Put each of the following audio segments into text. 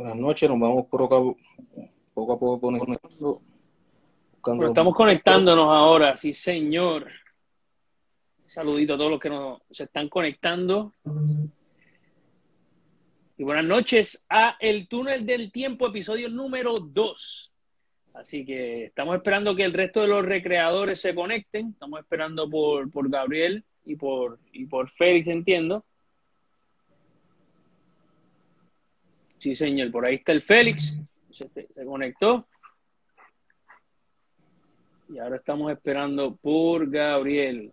Buenas noches, nos vamos poco a poco, a poco conectando. Bueno, estamos conectándonos ahora, sí señor. Saludito a todos los que nos se están conectando. Y buenas noches a El Túnel del Tiempo, episodio número 2. Así que estamos esperando que el resto de los recreadores se conecten. Estamos esperando por, por Gabriel y por, y por Félix, entiendo. Sí, señor, por ahí está el Félix. Se, se, conectó. Y ahora estamos esperando por Gabriel.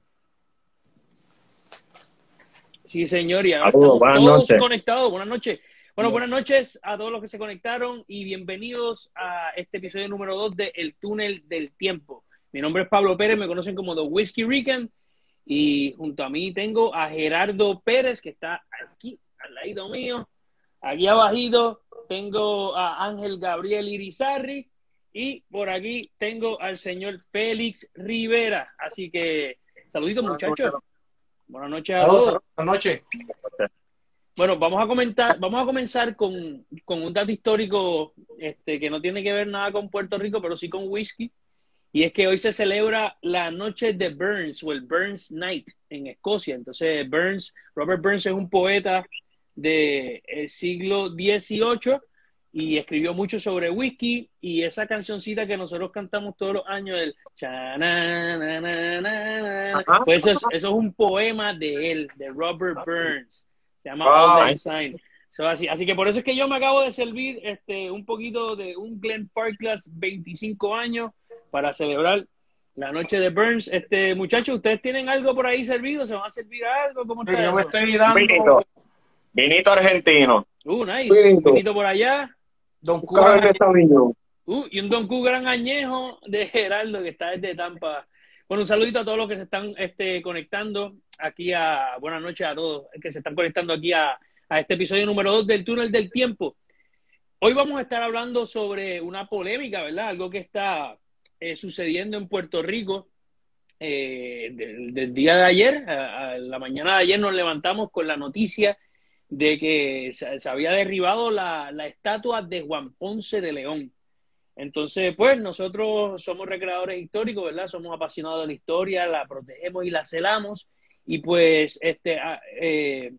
Sí, señor, y ahora estamos todos noches. conectados. Buenas noches. Bueno, buenas noches a todos los que se conectaron y bienvenidos a este episodio número 2 de El Túnel del Tiempo. Mi nombre es Pablo Pérez, me conocen como The Whiskey Rican y junto a mí tengo a Gerardo Pérez que está aquí al lado mío. Aquí abajito tengo a Ángel Gabriel Irizarri y por aquí tengo al señor Félix Rivera. Así que, saluditos muchachos. Buenas noches a todos. Buenas noches. Bueno, vamos a comentar, vamos a comenzar con, con, un dato histórico este, que no tiene que ver nada con Puerto Rico, pero sí con whisky. Y es que hoy se celebra la noche de Burns o el Burns Night en Escocia. Entonces, Burns, Robert Burns es un poeta del de siglo XVIII y escribió mucho sobre whisky y esa cancioncita que nosotros cantamos todos los años, el pues eso es, eso es un poema de él, de Robert Burns. Se llama oh, Sign. So, así, así que por eso es que yo me acabo de servir este, un poquito de un Glen Parklas 25 años para celebrar la noche de Burns. Este, muchachos, ¿ustedes tienen algo por ahí servido? ¿Se van a servir algo? ¿Cómo está yo me estoy dando... Vinito argentino. Uh, nice. Vinito, por allá. Don Cuba. Uh, y un Don Q gran añejo de Geraldo que está desde Tampa. Bueno, un saludito a todos los que se están este, conectando aquí a. Buenas noches a todos que se están conectando aquí a, a este episodio número 2 del Túnel del Tiempo. Hoy vamos a estar hablando sobre una polémica, ¿verdad? Algo que está eh, sucediendo en Puerto Rico. Eh, del, del, día de ayer, a, a la mañana de ayer nos levantamos con la noticia de que se, había derribado la, la, estatua de Juan Ponce de León. Entonces, pues nosotros somos recreadores históricos, ¿verdad? Somos apasionados de la historia, la protegemos y la celamos. Y pues, este, eh,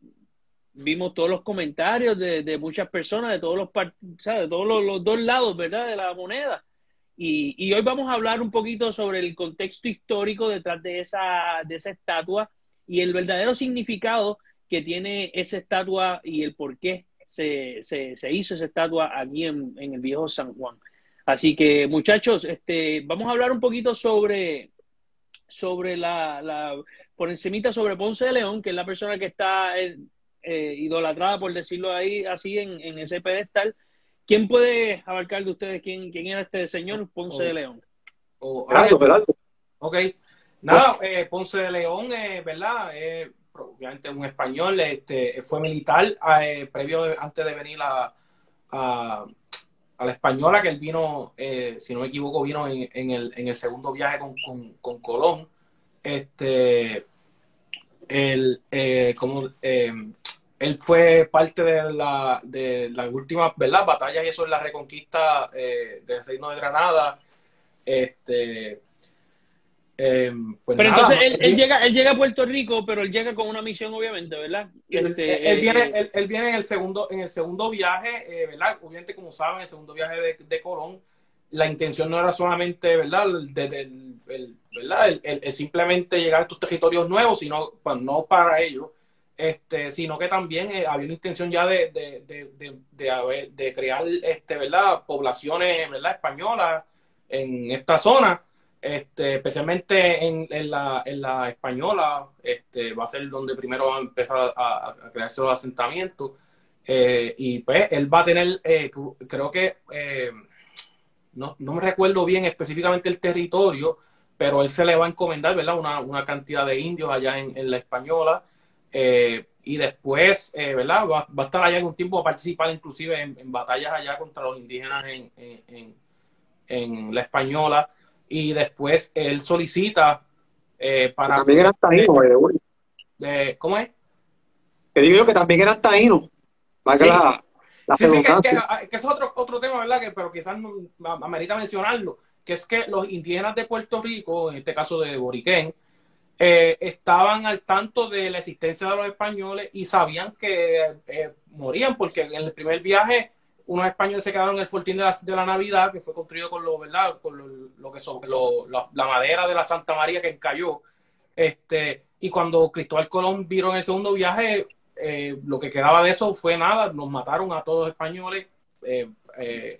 vimos todos los comentarios de, de, muchas personas, de todos los de todos los, los, dos lados, ¿verdad? De la moneda. Y, y, hoy vamos a hablar un poquito sobre el contexto histórico detrás de esa, de esa estatua y el verdadero significado que tiene esa estatua y el por qué se, se, se hizo esa estatua aquí en, en, el viejo San Juan. Así que muchachos, este, vamos a hablar un poquito sobre, sobre la, la, por encimita sobre Ponce de León, que es la persona que está eh, eh, idolatrada, por decirlo ahí así, en, en, ese pedestal. ¿Quién puede abarcar de ustedes quién, quién era este señor Ponce oh. de León? Oh, Gerardo, Ok. Nada, eh, Ponce de León, eh, ¿verdad? Obviamente un español, este, fue militar eh, previo, antes de venir a, a, la española, que él vino, eh, si no me equivoco, vino en, en, el, en el, segundo viaje con, con, con Colón. Este, él, eh, como, él fue parte de, la, de las últimas ¿verdad? batallas y eso es la reconquista del reino de Granada. Este, eh, pues pero nada, entonces él, él, llega, él llega a Puerto Rico, pero él llega con una misión, obviamente, ¿verdad? Este, él, viene, él, él, viene en el segundo, en el segundo viaje, eh, ¿verdad? Obviamente, como saben, el segundo viaje de, de Colón, la intención no era solamente, ¿verdad? De, de, el, ¿verdad? El, simplemente llegar a estos territorios nuevos, sino pues, no para ello, este, sino que también eh, había una intención ya de, de, de, de, crear, este, ¿verdad? Poblaciones, ¿verdad? Españolas en esta zona este, especialmente en, la, española, este, va a ser donde primero va a empezar a, crearse los asentamientos. Eh, y pues él va a tener, eh, creo que, eh, no, no, me recuerdo bien específicamente el territorio, pero él se le va a encomendar, ¿verdad? Una, una cantidad de indios allá en, la española. Y después, ¿verdad? Va, va, a estar allá un tiempo a participar inclusive en, en batallas allá contra los indígenas en, en, en la española y después él solicita eh, para... También era taíno, de, ¿Cómo es? Que digo yo que también era taíno. Sí. La... sí, sí, que, que, que, es otro, otro tema, ¿verdad? Que, pero quizás no, amerita mencionarlo, que es que los indígenas de Puerto Rico, en este caso de Boriquén, eh, estaban al tanto de la existencia de los españoles y sabían que eh, morían, porque en el primer viaje unos españoles se quedaron en el fortín de la, de la Navidad, que fue construido con lo, ¿verdad? Con lo, que son, la, la, madera de la Santa María que encalló. Este, y cuando Cristóbal Colón vino en el segundo viaje, eh, lo que quedaba de eso fue nada, nos mataron a todos los españoles. Eh, eh,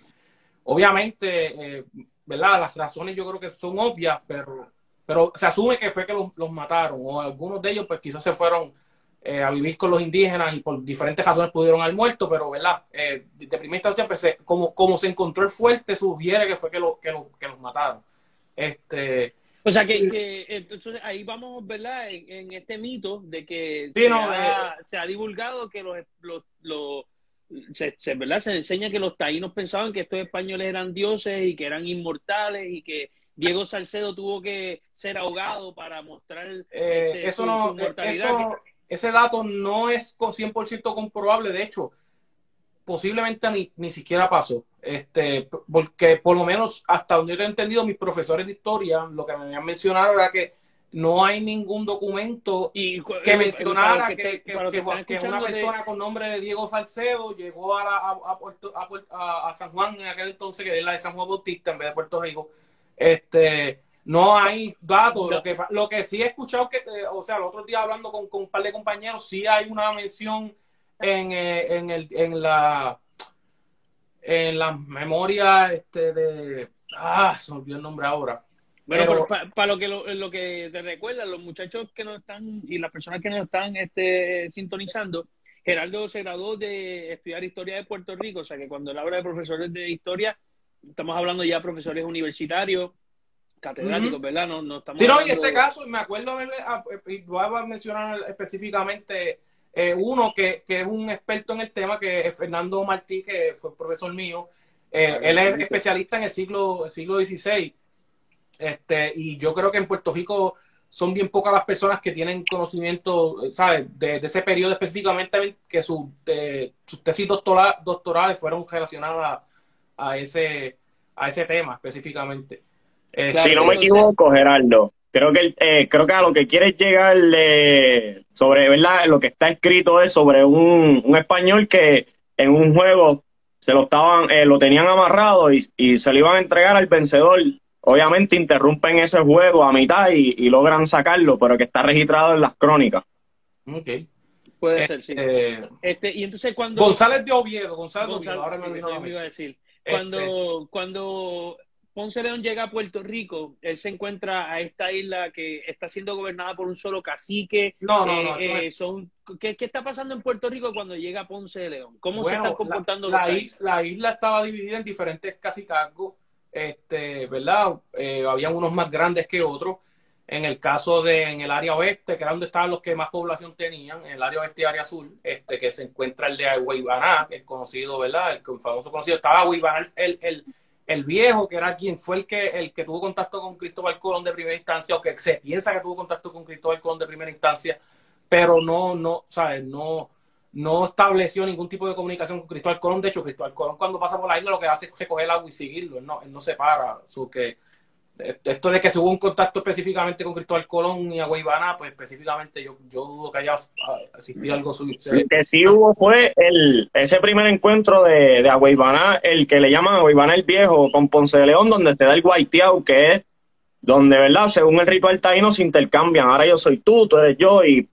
obviamente, ¿verdad? Las razones yo creo que son obvias, pero, pero se asume que fue que los, los mataron, o algunos de ellos pues quizás se fueron a vivir con los indígenas y por diferentes razones pudieron al muerto, pero ¿verdad? de primera instancia, pues, como, como se encontró el fuerte, sugiere que fue que, lo, que, lo, que los mataron. Este, o sea que, entonces ahí vamos, ¿verdad? En, este mito de que eh, se, ha, divulgado que los, los, se, ¿verdad? se enseña que los taínos pensaban que estos españoles eran dioses y que eran inmortales y que Diego Salcedo tuvo que ser ahogado para mostrar eh, este, eso no, mortalidad. Ese dato no es 100% comprobable, de hecho, posiblemente ni, ni siquiera pasó. Este, porque por lo menos hasta donde yo he entendido, mis profesores de historia, lo que me habían mencionado era que no hay ningún documento y, que mencionara que, que, una persona con nombre de Diego Salcedo llegó a, a, a, San Juan en aquel entonces, que es la de San Juan Bautista en vez de Puerto Rico. Este, no hay datos. Lo, que, lo que sí he escuchado, que, eh, o sea, el otro día hablando con, con un par de compañeros, sí hay una mención en, eh, en, el, en la en la memoria este, de ah se me olvidó el nombre ahora bueno para lo que lo, que te recuerda los muchachos que nos están y las personas que nos están este, sintonizando Gerardo se graduó de estudiar historia de Puerto Rico o sea que cuando él habla de profesores de historia estamos hablando ya de profesores universitarios catedráticos, ¿verdad? No, no estamos sí, no, y en este caso, me acuerdo, ah, y voy a mencionar específicamente eh, uno que, que, es un experto en el tema, que es Fernando Martí, que fue profesor mío. Eh, él es especialista en el siglo, siglo XVI. Este, y yo creo que en Puerto Rico son bien pocas las personas que tienen conocimiento, ¿sabes? De, ese periodo específicamente, que sus tesis doctorales fueron relacionadas a, ese, a ese tema específicamente. Si no me equivoco, Gerardo, creo que eh, creo que a lo que quieres llegar sobre verdad lo que está escrito es sobre un, un español que en un juego se lo estaban eh, lo tenían amarrado y, y, se lo iban a entregar al vencedor. Obviamente interrumpen ese juego a mitad y, y logran sacarlo pero que está registrado en las crónicas. Okay. puede ser sí. eh, este y entonces cuando González de Oviedo González, de Oviedo ahora me, iba a decir. cuando este. cuando Ponce León llega a Puerto Rico, él se encuentra a esta isla que está siendo gobernada por un solo cacique. No, no, no. Eh, son, ¿qué, está pasando en Puerto Rico cuando llega Ponce de León? ¿Cómo se están comportando la, la, isla, estaba dividida en diferentes cacicazgos, este, ¿verdad? Eh, había unos más grandes que otros. En el caso de en el área oeste, que era donde estaban los que más población tenían, en el área oeste y área azul, este, que se encuentra el de Aguaybaná, el conocido, ¿verdad? El famoso conocido, estaba Aguaybaná, el, el el viejo, que era quien fue el que, el que tuvo contacto con Cristóbal Colón de primera instancia, o que se piensa que tuvo contacto con Cristóbal Colón de primera instancia, pero no, no, ¿sabes? No, no estableció ningún tipo de comunicación con Cristóbal Colón. De hecho, Cristóbal Colón cuando pasa por la isla lo que hace es recoger el agua y seguirlo, él no, él no se para. Su que esto de que se hubo un contacto específicamente con Cristóbal Colón y Aguaybana, pues específicamente yo, yo dudo que haya asistido algo. El que sí hubo fue el, ese primer encuentro de, de el que le llaman Aguaybana el Viejo con Ponce de León, donde te da el guaiteado, que es donde, ¿verdad? Según el ritual taíno se intercambian. Ahora yo soy tú, tú eres yo, y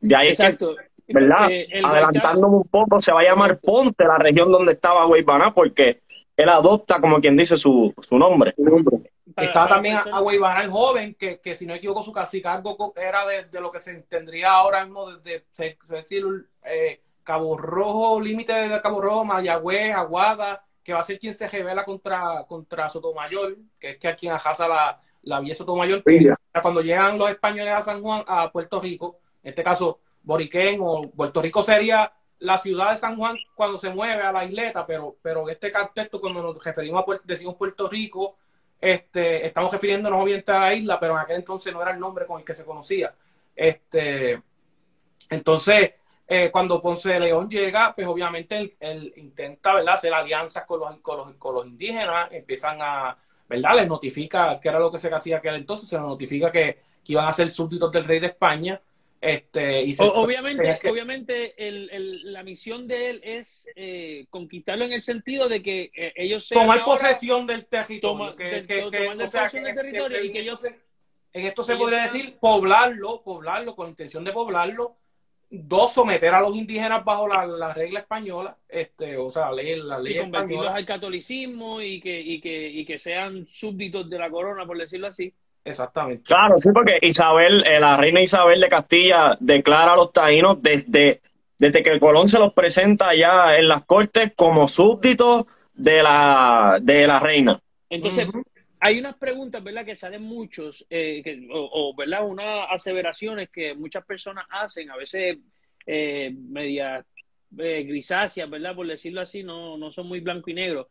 de ahí Exacto. ¿verdad? Eh, Adelantándome un poco, se va a llamar Ponce, la región donde estaba Aguaybana, porque él adopta, como quien dice, su, su nombre. Su nombre. Estaba también a el joven, que, que si no me equivoco, su cacicargo era de, de, lo que se tendría ahora mismo desde, se, decir, eh, Cabo Rojo, límite de Cabo Rojo, Mayagüez, Aguada, que va a ser quien se revela contra, contra Sotomayor, que es que a quien ajaza la, la vía Sotomayor, que cuando llegan los españoles a San Juan, a Puerto Rico, en este caso Boriquén o Puerto Rico sería la ciudad de San Juan cuando se mueve a la isleta, pero, pero en este contexto, cuando nos referimos a decimos Puerto Rico, este, estamos refiriéndonos obviamente a la isla, pero en aquel entonces no era el nombre con el que se conocía. Este, entonces, eh, cuando Ponce de León llega, pues obviamente él, intenta, ¿verdad?, hacer alianzas con los, con los, con los indígenas, empiezan a, ¿verdad?, les notifica, que era lo que se hacía aquel entonces, se les notifica que, que iban a ser súbditos del rey de España, este, y obviamente, obviamente la misión de él es eh, conquistarlo en el sentido de que eh, ellos sean tomar posesión del territorio, que, posesión del territorio y que ellos en esto se podría decir poblarlo, poblarlo con intención de poblarlo, dos someter a los indígenas bajo la, regla española, este, o sea, la ley, la ley y convertirlos al catolicismo y que, y que y que sean súbditos de la corona, por decirlo así. Exactamente. Claro, sí, porque Isabel, eh, la reina Isabel de Castilla declara a los taínos desde, desde que Colón se los presenta ya en las cortes como súbditos de la, de la reina. Entonces, hay unas preguntas, ¿verdad?, que salen muchos, eh, o, ¿verdad?, unas aseveraciones que muchas personas hacen, a veces eh, medias eh, grisáceas, ¿verdad?, por decirlo así, no, no son muy blanco y negro.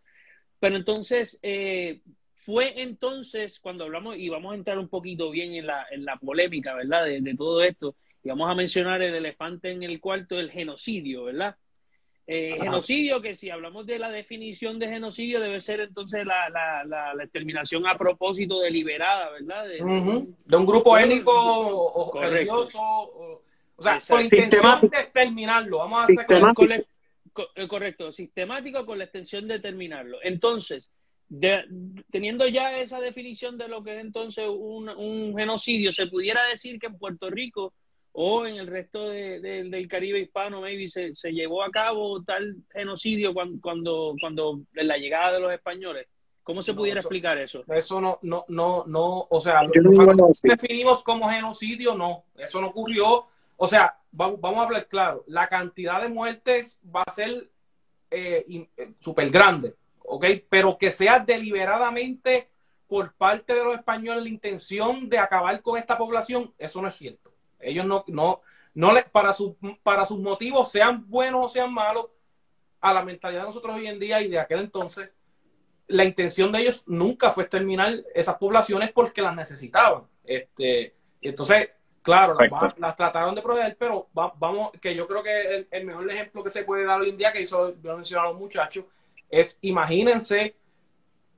Pero entonces, eh, fue entonces cuando hablamos, y vamos a entrar un poquito bien en la, en la polémica, ¿verdad? De, todo esto, y vamos a mencionar el elefante en el cuarto, el genocidio, ¿verdad? Eh, genocidio, que si hablamos de la definición de genocidio, debe ser entonces la, la, la, exterminación a propósito deliberada, ¿verdad? De, un grupo étnico o religioso, o, sea, con intención de exterminarlo. Vamos a hacer eh, correcto, sistemático con la extensión de terminarlo. Entonces, teniendo ya esa definición de lo que es entonces un, genocidio, se pudiera decir que en Puerto Rico o en el resto del Caribe hispano, maybe se, llevó a cabo tal genocidio cuando, cuando, cuando en la llegada de los españoles. ¿Cómo se pudiera explicar eso? Eso no, no, no, no, o sea, definimos como genocidio, no, eso no ocurrió. O sea, vamos, vamos a hablar claro, la cantidad de muertes va a ser eh, eh súper grande ¿ok? Pero que sea deliberadamente por parte de los españoles la intención de acabar con esta población, eso no es cierto. Ellos no, no, no le, para, su, para sus motivos, sean buenos o sean malos, a la mentalidad de nosotros hoy en día y de aquel entonces, la intención de ellos nunca fue exterminar esas poblaciones porque las necesitaban. Este, entonces, claro, las, trataron de proteger, pero vamos, que yo creo que el, mejor ejemplo que se puede dar hoy en día, que hizo, lo mencionado los muchachos, es imagínense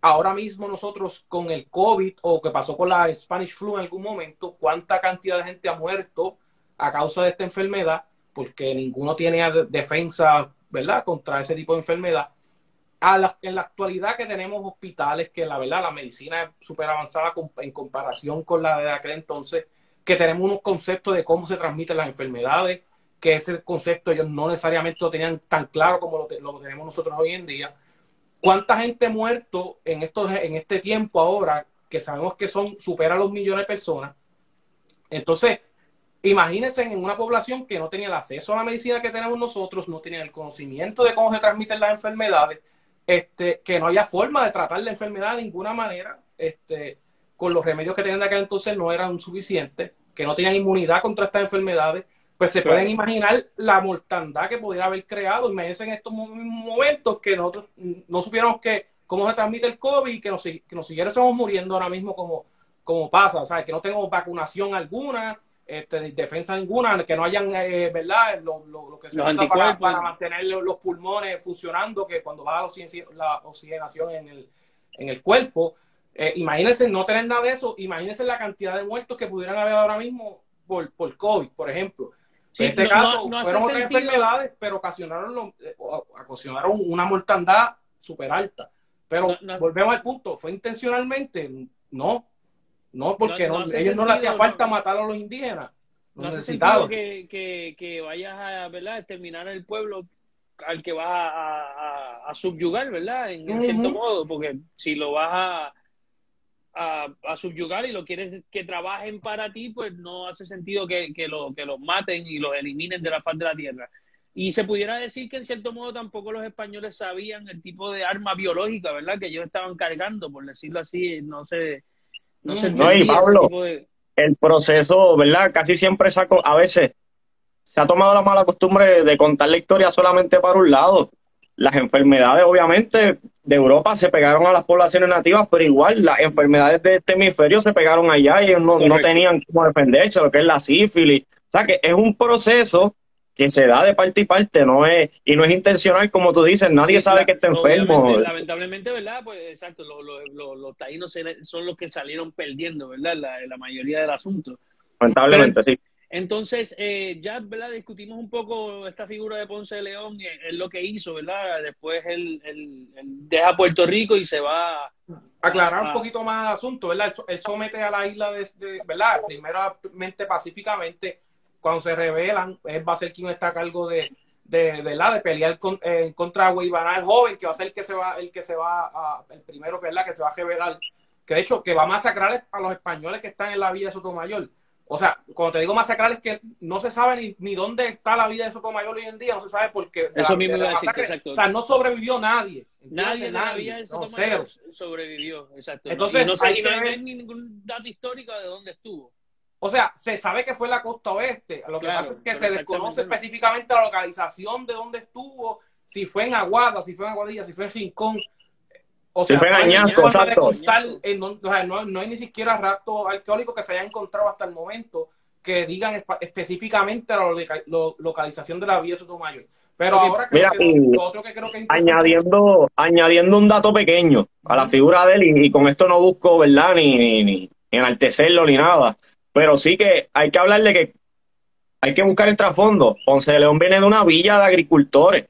ahora mismo nosotros con el COVID o que pasó con la Spanish flu en algún momento, cuánta cantidad de gente ha muerto a causa de esta enfermedad, porque ninguno tiene defensa, ¿verdad?, contra ese tipo de enfermedad. en la actualidad que tenemos hospitales, que la verdad la medicina es súper avanzada en comparación con la de aquel entonces, que tenemos unos conceptos de cómo se transmiten las enfermedades, que ese concepto ellos no necesariamente lo tenían tan claro como lo, tenemos nosotros hoy en día. ¿Cuánta gente muerto en, estos, en este tiempo ahora, que sabemos que son supera los millones de personas? Entonces, imagínense en una población que no tenía el acceso a la medicina que tenemos nosotros, no tenía el conocimiento de cómo se transmiten las enfermedades, este, que no haya forma de tratar la enfermedad de ninguna manera, este, con los remedios que tenían de aquel entonces no eran suficientes, que no tenían inmunidad contra estas enfermedades, pues se pueden imaginar la mortandad que podría haber creado. Imagínense en estos momentos que nosotros no supiéramos que, cómo se transmite el COVID y que nos, que nos siguiéramos muriendo ahora mismo como, como pasa, o sea, que no tenemos vacunación alguna, este, defensa ninguna, que no hayan, eh, ¿verdad? Lo, lo, que se usa para, mantener los pulmones funcionando, que cuando baja la oxigenación en el, en el cuerpo. Eh, imagínense no tener nada de eso, imagínense la cantidad de muertos que pudieran haber ahora mismo por, por COVID, por ejemplo en este caso fueron otras enfermedades, pero ocasionaron, eh, ocasionaron una mortandad súper alta. Pero volvemos al punto, ¿fue intencionalmente? No, no, porque ellos no le hacía falta matar a los indígenas. No, hace sentido que, que, que, vayas a ¿verdad? terminar el pueblo al que vas a, a, subyugar, ¿verdad? En, cierto modo, porque si lo vas a, a, subyugar y lo quieres que trabajen para ti, pues no hace sentido que, que, lo, que los maten y los eliminen de la faz de la tierra. Y se pudiera decir que en cierto modo tampoco los españoles sabían el tipo de arma biológica, ¿verdad? Que ellos estaban cargando, por decirlo así, no sé. No, sé no y Pablo, el proceso, ¿verdad? Casi siempre saco, a veces se ha tomado la mala costumbre de contar la historia solamente para un lado las enfermedades, obviamente, de Europa se pegaron a las poblaciones nativas, pero igual las enfermedades de este hemisferio se pegaron allá y ellos no, tenían cómo defenderse, lo que es la sífilis. O sea que es un proceso que se da de parte y parte, no es, y no es intencional, como tú dices, nadie sabe que está enfermo. Lamentablemente, ¿verdad? Pues exacto, los, taínos son los que salieron perdiendo, ¿verdad? La, la mayoría del asunto. Lamentablemente, sí. Entonces, eh, ya, ¿verdad? Discutimos un poco esta figura de Ponce de León, es lo que hizo, ¿verdad? Después él, deja Puerto Rico y se va... Aclarar un poquito más el asunto, ¿verdad? Él, somete a la isla, de, ¿verdad? Primeramente pacíficamente, cuando se rebelan, él va a ser quien está a cargo de, de, ¿verdad? de pelear con, eh, contra Guaybaná, el joven, que va a ser el que se va, el que se va a, el primero, ¿verdad? Que se va a rebelar, que de hecho, que va a masacrar a los españoles que están en la villa de Sotomayor o sea, cuando te digo masacrar es que no se sabe ni, ni dónde está la vida de Sotomayor hoy en día, no se sabe por qué. Eso mismo iba a decir, exacto. O sea, no sobrevivió nadie. Nadie, nadie de Sotomayor sobrevivió, exacto. Entonces, no, hay, no hay ningún dato histórico de dónde estuvo. O sea, se sabe que fue la costa oeste. Lo que pasa es que se desconoce específicamente la localización de dónde estuvo, si fue en Aguada, si fue en Aguadilla, si fue en Rincón. O sea, no, hay ni siquiera rato arqueológico que se haya encontrado hasta el momento que digan específicamente la localización de la vía de Sotomayor. Pero ahora Mira, lo otro que creo que añadiendo, añadiendo un dato pequeño a la figura de él, y, con esto no busco, ¿verdad? Ni, ni, ni, enaltecerlo ni nada. Pero sí que hay que hablarle que hay que buscar el trasfondo. Ponce de León viene de una villa de agricultores.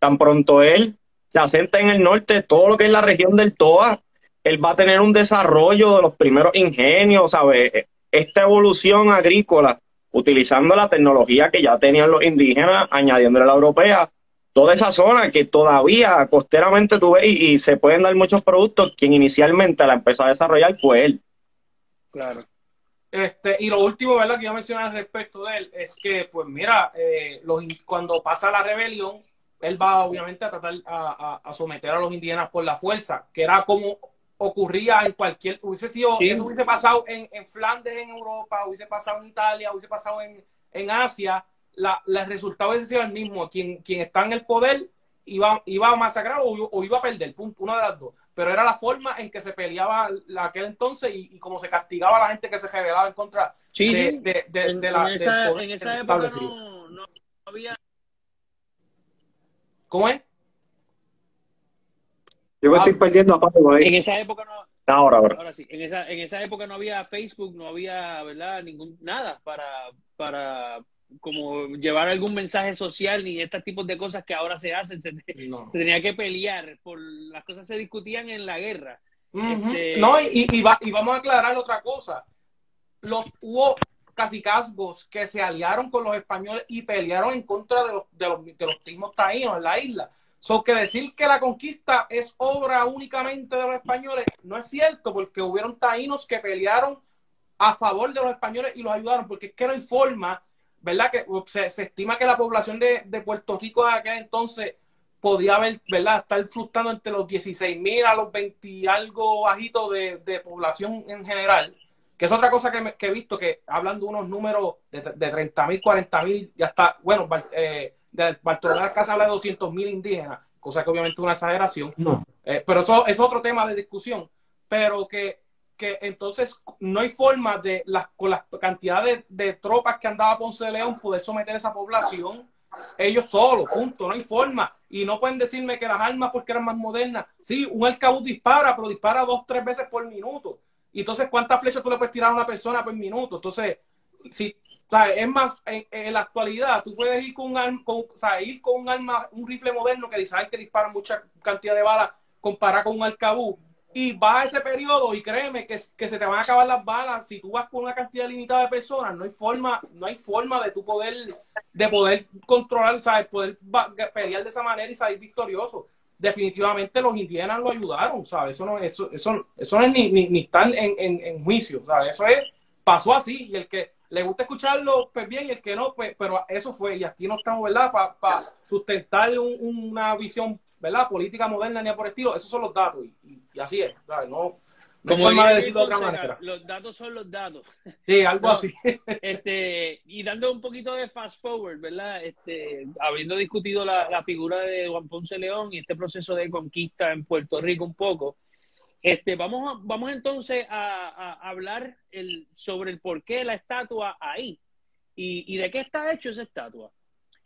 Tan pronto él se asenta en el norte, todo lo que es la región del Toa, él va a tener un desarrollo de los primeros ingenios, ¿sabes? Esta evolución agrícola, utilizando la tecnología que ya tenían los indígenas, añadiéndole la europea, toda esa zona que todavía costeramente tuve y, y se pueden dar muchos productos, quien inicialmente la empezó a desarrollar fue él. Claro. Este, y lo último, ¿verdad? Que yo mencionar respecto de él es que, pues mira, eh, los, cuando pasa la rebelión, él va obviamente a tratar a, someter a los indígenas por la fuerza, que era como ocurría en cualquier, hubiese sido, eso hubiese pasado en, en, Flandes en Europa, hubiese pasado en Italia, hubiese pasado en, en Asia, la, el resultado hubiese sido el mismo, quien, quien está en el poder iba, iba a masacrar o, iba a perder, punto, una de las dos. Pero era la forma en que se peleaba aquel entonces y, y como se castigaba a la gente que se rebelaba en contra de, la... En esa, época no había ¿Cómo es? Yo me estoy perdiendo a ahí. En esa época no. Ahora, ahora. ahora sí. En esa, en esa época no había Facebook, no había, ¿verdad? Ningún, nada para, para como llevar algún mensaje social ni estos tipos de cosas que ahora se hacen. Se, tenía que pelear, por las cosas se discutían en la guerra. Este, no, y, y, y, vamos a aclarar otra cosa. Los hubo cacicazgos que se aliaron con los españoles y pelearon en contra de los, de los, de los taínos en la isla. So que decir que la conquista es obra únicamente de los españoles no es cierto, porque hubieron taínos que pelearon a favor de los españoles y los ayudaron, porque es que no hay forma, ¿verdad? Que se, estima que la población de, de, Puerto Rico en aquel entonces podía haber, ¿verdad? Estar fluctando entre los 16 mil a los 20 y algo bajitos de, de población en general. Que es otra cosa que, he visto, que hablan de unos números de, de 30 mil, 40 mil, ya está, bueno, eh, de Bartolomé de Casa habla de 200 mil indígenas, cosa que obviamente es una exageración, eh, pero eso es otro tema de discusión, pero que, que entonces no hay forma de, las, con la cantidad de, tropas que andaba Ponce de León, poder someter a esa población ellos solos, punto, no hay forma. Y no pueden decirme que las armas porque eran más modernas. Sí, un arcabuz dispara, pero dispara dos, tres veces por minuto. Y entonces, ¿cuántas flechas tú le puedes tirar a una persona por minuto? Entonces, si, es más, en, la actualidad, tú puedes ir con un arma, con, sea, ir con un arma, un rifle moderno que dice que dispara mucha cantidad de balas comparado con un arcabuz. Y vas a ese periodo y créeme que, que, se te van a acabar las balas. Si tú vas con una cantidad limitada de personas, no hay forma, no hay forma de tu poder, de poder controlar, ¿sabes? Poder pelear de esa manera y salir victorioso definitivamente los indígenas lo ayudaron, ¿sabes? Eso no, eso, eso, eso no es ni, ni, estar en, en, juicio, ¿sabes? Eso es, pasó así, y el que le gusta escucharlo, pues bien, y el que no, pues, pero eso fue, y aquí no estamos, ¿verdad? Para sustentar una visión, ¿verdad? Política moderna ni por estilo, esos son los datos, y, y así es, ¿sabes? No, como de otra manera. Los datos son los datos. Sí, algo así. Este, y dando un poquito de fast forward, ¿verdad? Este, habiendo discutido la, figura de Juan Ponce León y este proceso de conquista en Puerto Rico un poco, este, vamos, vamos entonces a, hablar el, sobre el porqué de la estatua ahí y, y de qué está hecho esa estatua.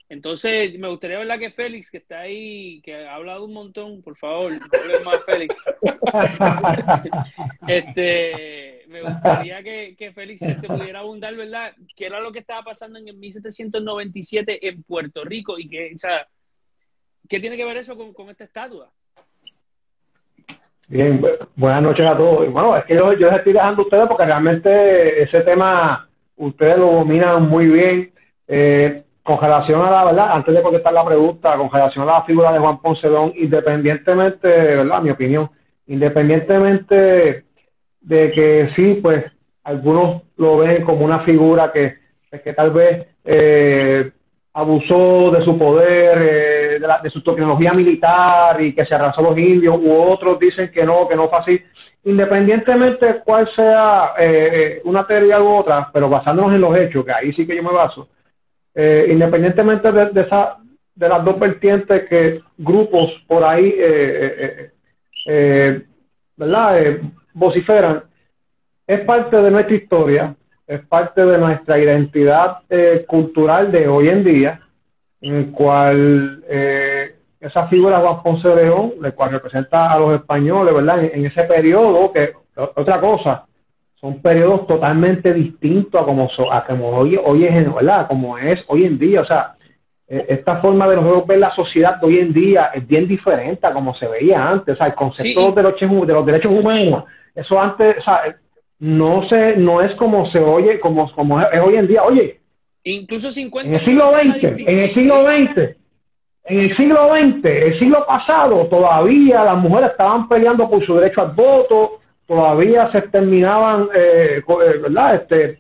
Entonces, me gustaría verla que Félix, que está ahí, que ha hablado un montón, por favor, no hable más Félix. este, me gustaría que, que Félix te este, pudiera abundar, ¿verdad? ¿Qué era lo que estaba pasando en el 1797 en Puerto Rico? Y que, o sea, ¿qué tiene que ver eso con, con esta estatua? Bien, buenas noches a todos. Bueno, es que yo, yo les estoy dejando a ustedes porque realmente ese tema ustedes lo dominan muy bien. Eh, con relación a la verdad, antes de contestar la pregunta, con relación a la figura de Juan Ponce independientemente, ¿verdad? Mi opinión, independientemente de que sí, pues algunos lo ven como una figura que, que tal vez eh, abusó de su poder, eh, de, de, su tecnología militar y que se arrasó los indios, u otros dicen que no, que no fue así. Independientemente de cuál sea eh, una teoría u otra, pero basándonos en los hechos, que ahí sí que yo me baso, eh, independientemente de, esa, de las dos vertientes que grupos por ahí, eh, eh, ¿verdad?, vociferan, es parte de nuestra historia, es parte de nuestra identidad cultural de hoy en día, en cual esa figura Juan Ponce de León, el cual representa a los españoles, ¿verdad? En, ese periodo, que otra cosa, son periodos totalmente distintos a como, a como hoy, hoy es, ¿verdad? Como es hoy en día. O sea, eh, esta forma de nosotros ver la sociedad de hoy en día es bien diferente a como se veía antes. O sea, el concepto de, los, de los derechos humanos, eso antes, o sea, no se, no es como se oye, como, como es, hoy en día. Oye, incluso 50 en el siglo XX, en el siglo XX, en el siglo XX, el siglo pasado, todavía las mujeres estaban peleando por su derecho al voto, todavía se exterminaban, eh, eh, ¿verdad? Este,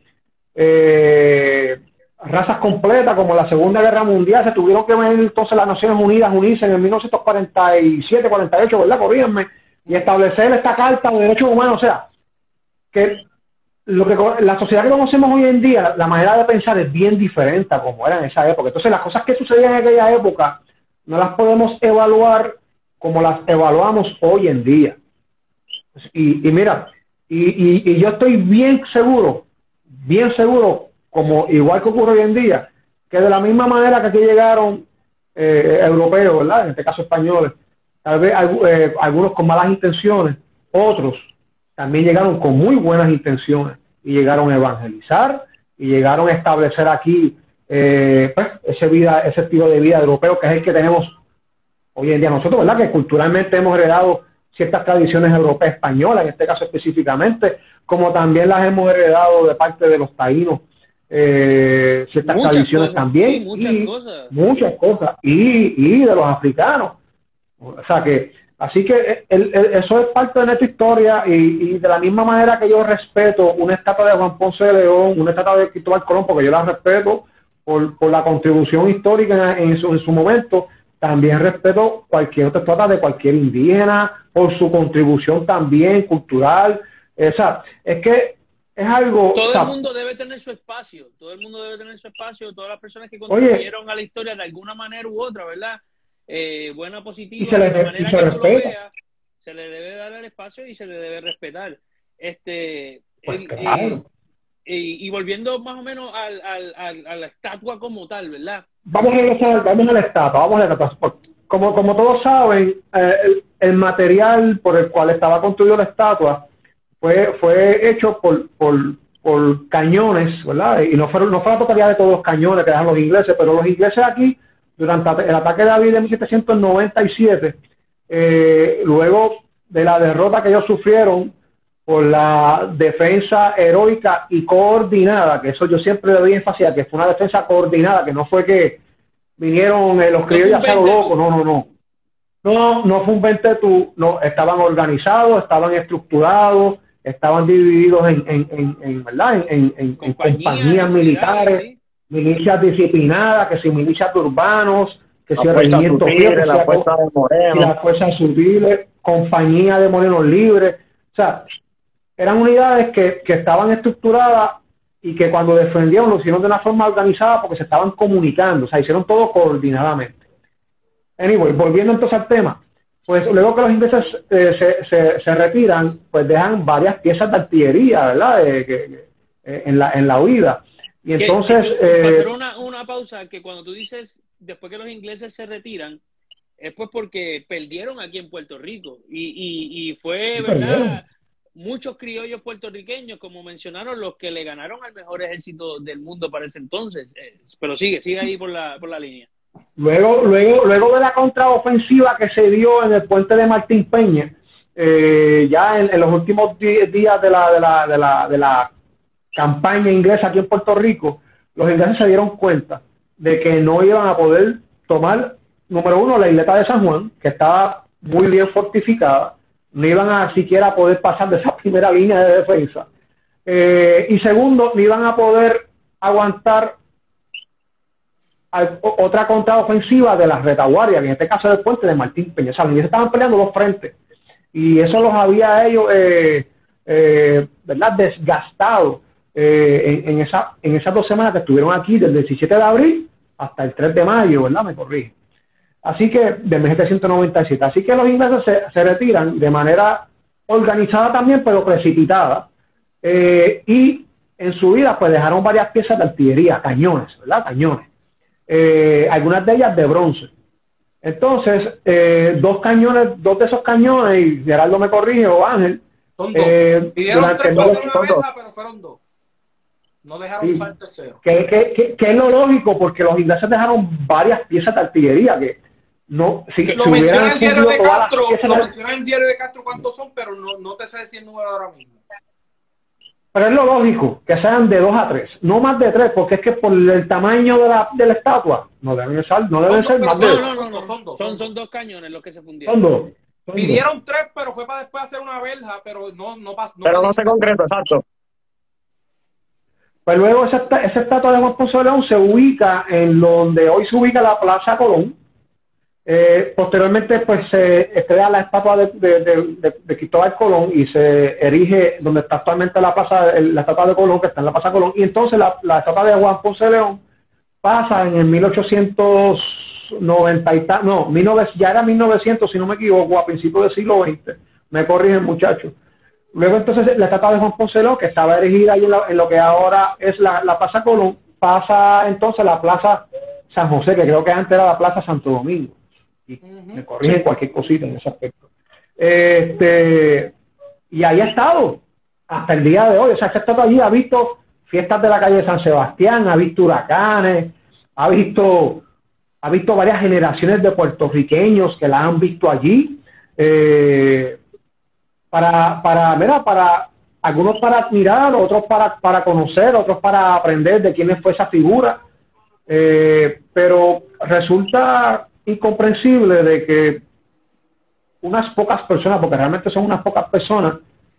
eh, razas completas como la Segunda Guerra Mundial, se tuvieron que venir entonces las Naciones Unidas unirse en el 1947, 48, ¿verdad? Corríganme, y establecer esta Carta de Derechos Humanos, o sea, que lo que la sociedad que conocemos hoy en día, la manera de pensar es bien diferente a como era en esa época. Entonces, las cosas que sucedían en aquella época no las podemos evaluar como las evaluamos hoy en día. Y, mira, y, yo estoy bien seguro, bien seguro, como igual que ocurre hoy en día, que de la misma manera que aquí llegaron eh, europeos, ¿verdad? En este caso españoles, tal vez eh, algunos con malas intenciones, otros también llegaron con muy buenas intenciones y llegaron a evangelizar y llegaron a establecer aquí eh, pues, ese, vida, ese estilo de vida europeo que es el que tenemos hoy en día nosotros, ¿verdad? Que culturalmente hemos heredado ciertas tradiciones europeas españolas, en este caso específicamente, como también las hemos heredado de parte de los taínos, eh, ciertas tradiciones también. muchas cosas. Muchas cosas. Y, y de los africanos. O sea que, así que eso es parte de nuestra historia y, de la misma manera que yo respeto una estatua de Juan Ponce de León, una estatua de Cristóbal Colón, porque yo la respeto por, por la contribución histórica en, su, en su momento, también respeto cualquier otra estatua de cualquier indígena, por su contribución también cultural. O sea, es que es algo... Todo el mundo debe tener su espacio, todo el mundo debe tener su espacio, todas las personas que contribuyeron a la historia de alguna manera u otra, ¿verdad? Eh, buena, positiva, se le, de manera se que veas, se le debe dar el espacio y se le debe respetar. Este, pues claro. y, volviendo más o menos al, al, a la estatua como tal, ¿verdad? Vamos a, vamos a la estatua, vamos a la estatua como, como todos saben, eh, el, material por el cual estaba construida la estatua fue, fue hecho por, por, por cañones, ¿verdad? Y no, fueron, no fue la totalidad de todos los cañones que dejan los ingleses, pero los ingleses aquí, durante el ataque de David de 1797, eh, luego de la derrota que ellos sufrieron por la defensa heroica y coordinada, que eso yo siempre le doy énfasis a que fue una defensa coordinada, que no fue que vinieron eh, los criollos a locos, no, no, no. No, no fue un 20 tú, no, estaban organizados, estaban estructurados, estaban divididos en, en, en, ¿verdad? en, en compañías militares, milicias disciplinadas, que si milicias urbanos, que si regimientos libres, la fuerza de Moreno. la fuerza sutiles, compañía de morenos libres, o sea, eran unidades que, que estaban estructuradas y que cuando defendieron lo hicieron de una forma organizada porque se estaban comunicando, o sea, hicieron todo coordinadamente. Anyway, volviendo entonces al tema, pues luego que los ingleses eh, se, se, retiran, pues dejan varias piezas de artillería, ¿verdad? Eh, en, la, en la huida. Y entonces... eh, hacer una, una pausa, que cuando tú dices, después que los ingleses se retiran, es pues porque perdieron aquí en Puerto Rico. Y, y, y fue, ¿verdad? Muchos criollos puertorriqueños, como mencionaron, los que le ganaron al mejor ejército del mundo para ese entonces. Eh, pero sigue, sigue ahí por la, por la línea. Luego, luego, luego de la contraofensiva que se dio en el puente de Martín Peña, eh, ya en, los últimos días de la, de, la, de, la, de la campaña inglesa aquí en Puerto Rico, los ingleses se dieron cuenta de que no iban a poder tomar, número uno, la isleta de San Juan, que estaba muy bien fortificada, no iban a siquiera poder pasar de esa primera línea de defensa. Eh, y segundo, no iban a poder aguantar otra contraofensiva de las retaguardias, en este caso del puente de Martín Peña. O sea, estaban peleando dos frentes y eso los había ellos, eh, eh, ¿verdad?, desgastado eh, en, esa, en esas dos semanas que estuvieron aquí, desde el 17 de abril hasta el 3 de mayo, ¿verdad? Me corrige. Así que, de 1797. Así que los ingleses se, retiran de manera organizada también, pero precipitada. y en su vida, pues dejaron varias piezas de artillería, cañones, ¿verdad? Cañones. Algunas de ellas de bronce. Entonces, eh, dos cañones, dos de esos cañones, y Gerardo me corrige, o Ángel. Son dos. Eh, Pidieron tres una pero fueron dos. No dejaron usar el tercero. Que, que, que, es lo lógico, porque los ingleses dejaron varias piezas de artillería que no. Si, lo menciona el diario de Castro, lo menciona el diario de Castro cuántos son, pero no, no te sé decir el número ahora mismo. Pero es lo lógico, que sean de dos a tres, no más de tres, porque es que por el tamaño de la, de la estatua no deben ser, no deben ser más de dos. No, no, son dos. Son, dos cañones los que se fundieron. Son dos. Pidieron tres, pero fue para después hacer una verja, pero no, no pasó. pero no se concretó, exacto. Pues luego esa, esa estatua de Juan Ponce León se ubica en donde hoy se ubica la Plaza Colón, eh, posteriormente, pues se estrella la estatua de, de, Cristóbal Colón y se erige donde está actualmente la plaza, la estatua de Colón, que está en la Plaza Colón, y entonces la, la estatua de Juan Ponce León pasa en el 1890 y no, ya era 1900, si no me equivoco, a principios del siglo XX, me corrigen muchachos. Luego entonces la estatua de Juan Ponce León, que estaba erigida ahí en, en lo que ahora es la, la Plaza Colón, pasa entonces a la Plaza San José, que creo que antes era la Plaza Santo Domingo y me corrigen cualquier cosita en ese aspecto. Este, y ahí ha estado hasta el día de hoy. O sea, que estado allí ha visto fiestas de la calle de San Sebastián, ha visto huracanes, ha visto, ha visto varias generaciones de puertorriqueños que la han visto allí. Eh, para, para, mira, para algunos para admirar, otros para, para conocer, otros para aprender de quién fue esa figura. Eh, pero resulta incomprensible de que unas pocas personas, porque realmente son unas pocas personas,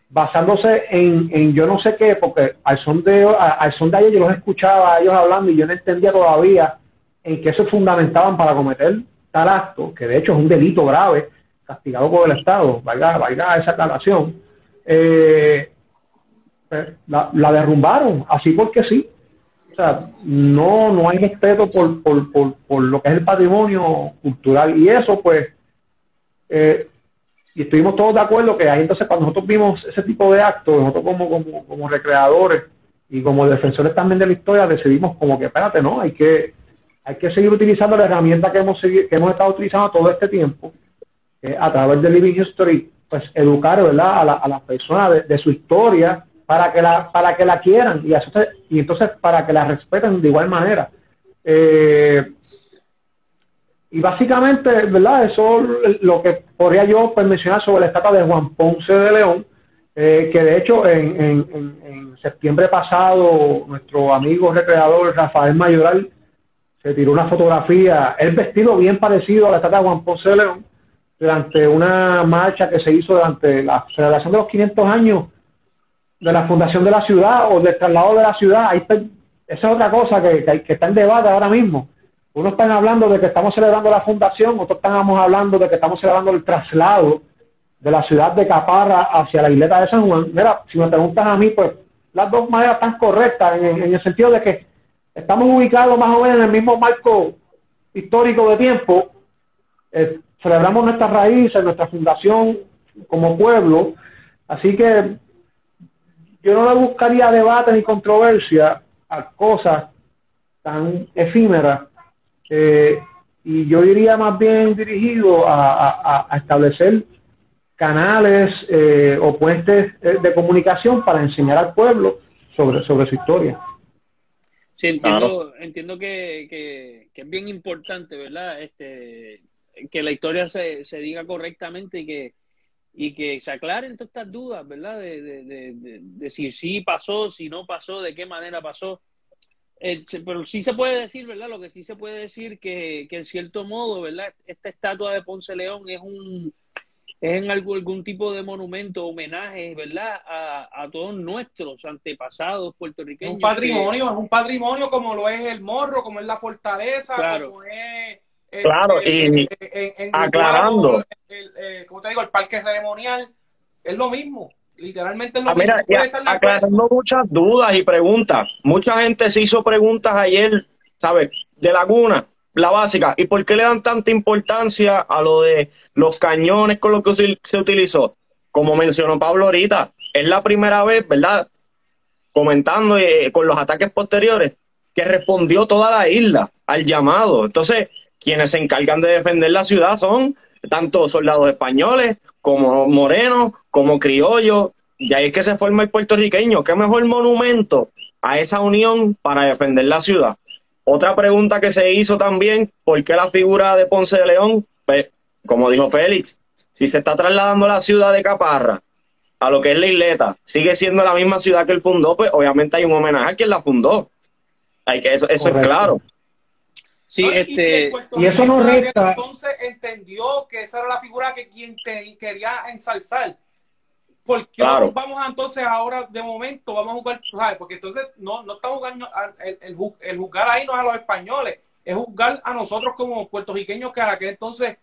basándose en, en yo no sé qué, porque al son de al son de ayer yo los escuchaba a ellos hablando y yo no entendía todavía en qué se fundamentaban para cometer tal acto, que de hecho es un delito grave, castigado por el Estado, valga, valga esa aclaración, eh, pues, la, la derrumbaron, así porque sí sea, no, no hay respeto por, por, por, por, lo que es el patrimonio cultural. Y eso, pues, eh, y estuvimos todos de acuerdo que ahí entonces cuando nosotros vimos ese tipo de actos, nosotros como, como, como recreadores y como defensores también de la historia, decidimos como que, espérate, no, hay que, hay que seguir utilizando la herramienta que hemos, que hemos estado utilizando todo este tiempo, eh, a través del Living History, pues educar, ¿verdad?, a, la, a las personas de su historia, para que la, para que la quieran y, y entonces para que la respeten de igual manera. Eh, y básicamente, ¿verdad? Eso es lo que podría yo pues, mencionar sobre la estatua de Juan Ponce de León, eh, que de hecho en, en, en, septiembre pasado nuestro amigo recreador Rafael Mayoral se tiró una fotografía, el vestido bien parecido a la estatua de Juan Ponce de León, durante una marcha que se hizo durante la celebración de los 500 años de la fundación de la ciudad o del traslado de la ciudad. Ahí esa es otra cosa que, que, está en debate ahora mismo. Unos están hablando de que estamos celebrando la fundación, otros estamos hablando de que estamos celebrando el traslado de la ciudad de Caparra hacia la isleta de San Juan. Mira, si me preguntas a mí, pues las dos maneras están correctas en, el sentido de que estamos ubicados más o menos en el mismo marco histórico de tiempo. Eh, celebramos nuestras raíces, nuestra fundación como pueblo. Así que yo no le buscaría debate ni controversia a cosas tan efímeras eh, y yo diría más bien dirigido a, establecer canales eh, o puentes eh, de comunicación para enseñar al pueblo sobre, sobre su historia. Sí, entiendo, entiendo que, que, es bien importante, ¿verdad? Este, que la historia se, se diga correctamente y que, y que se aclaren todas estas dudas, ¿verdad? De, de, de, si sí pasó, si no pasó, de qué manera pasó. Eh, pero sí se puede decir, ¿verdad? Lo que sí se puede decir que, que en cierto modo, ¿verdad? Esta estatua de Ponce León es un es en algún, algún tipo de monumento, homenaje, ¿verdad? A, a todos nuestros antepasados puertorriqueños. Un patrimonio, es un patrimonio como lo es el morro, como es la fortaleza, como es Claro, y aclarando. El, como te digo, el parque ceremonial es lo mismo. Literalmente es lo ah, mismo. aclarando muchas dudas y preguntas. Mucha gente se hizo preguntas ayer, ¿sabes? De Laguna, la básica. ¿Y por qué le dan tanta importancia a lo de los cañones con lo que se utilizó? Como mencionó Pablo ahorita, es la primera vez, ¿verdad? Comentando eh, con los ataques posteriores, que respondió toda la isla al llamado. Entonces, quienes se encargan de defender la ciudad son tanto soldados españoles como morenos, como criollos, y ahí es que se forma el puertorriqueño. ¿Qué mejor monumento a esa unión para defender la ciudad? Otra pregunta que se hizo también, ¿por qué la figura de Ponce de León? Pues, como dijo Félix, si se está trasladando la ciudad de Caparra a lo que es la isleta, sigue siendo la misma ciudad que él fundó, pues obviamente hay un homenaje a quien la fundó. Hay que, eso, eso es claro. Sí, este, y, eso no resta. Entonces entendió que esa era la figura que quien quería ensalzar. ¿Por qué vamos a entonces ahora de momento vamos a jugar? Porque entonces no, no estamos jugando, el, el, juzgar ahí no es a los españoles, es juzgar a nosotros como puertorriqueños que a aquel entonces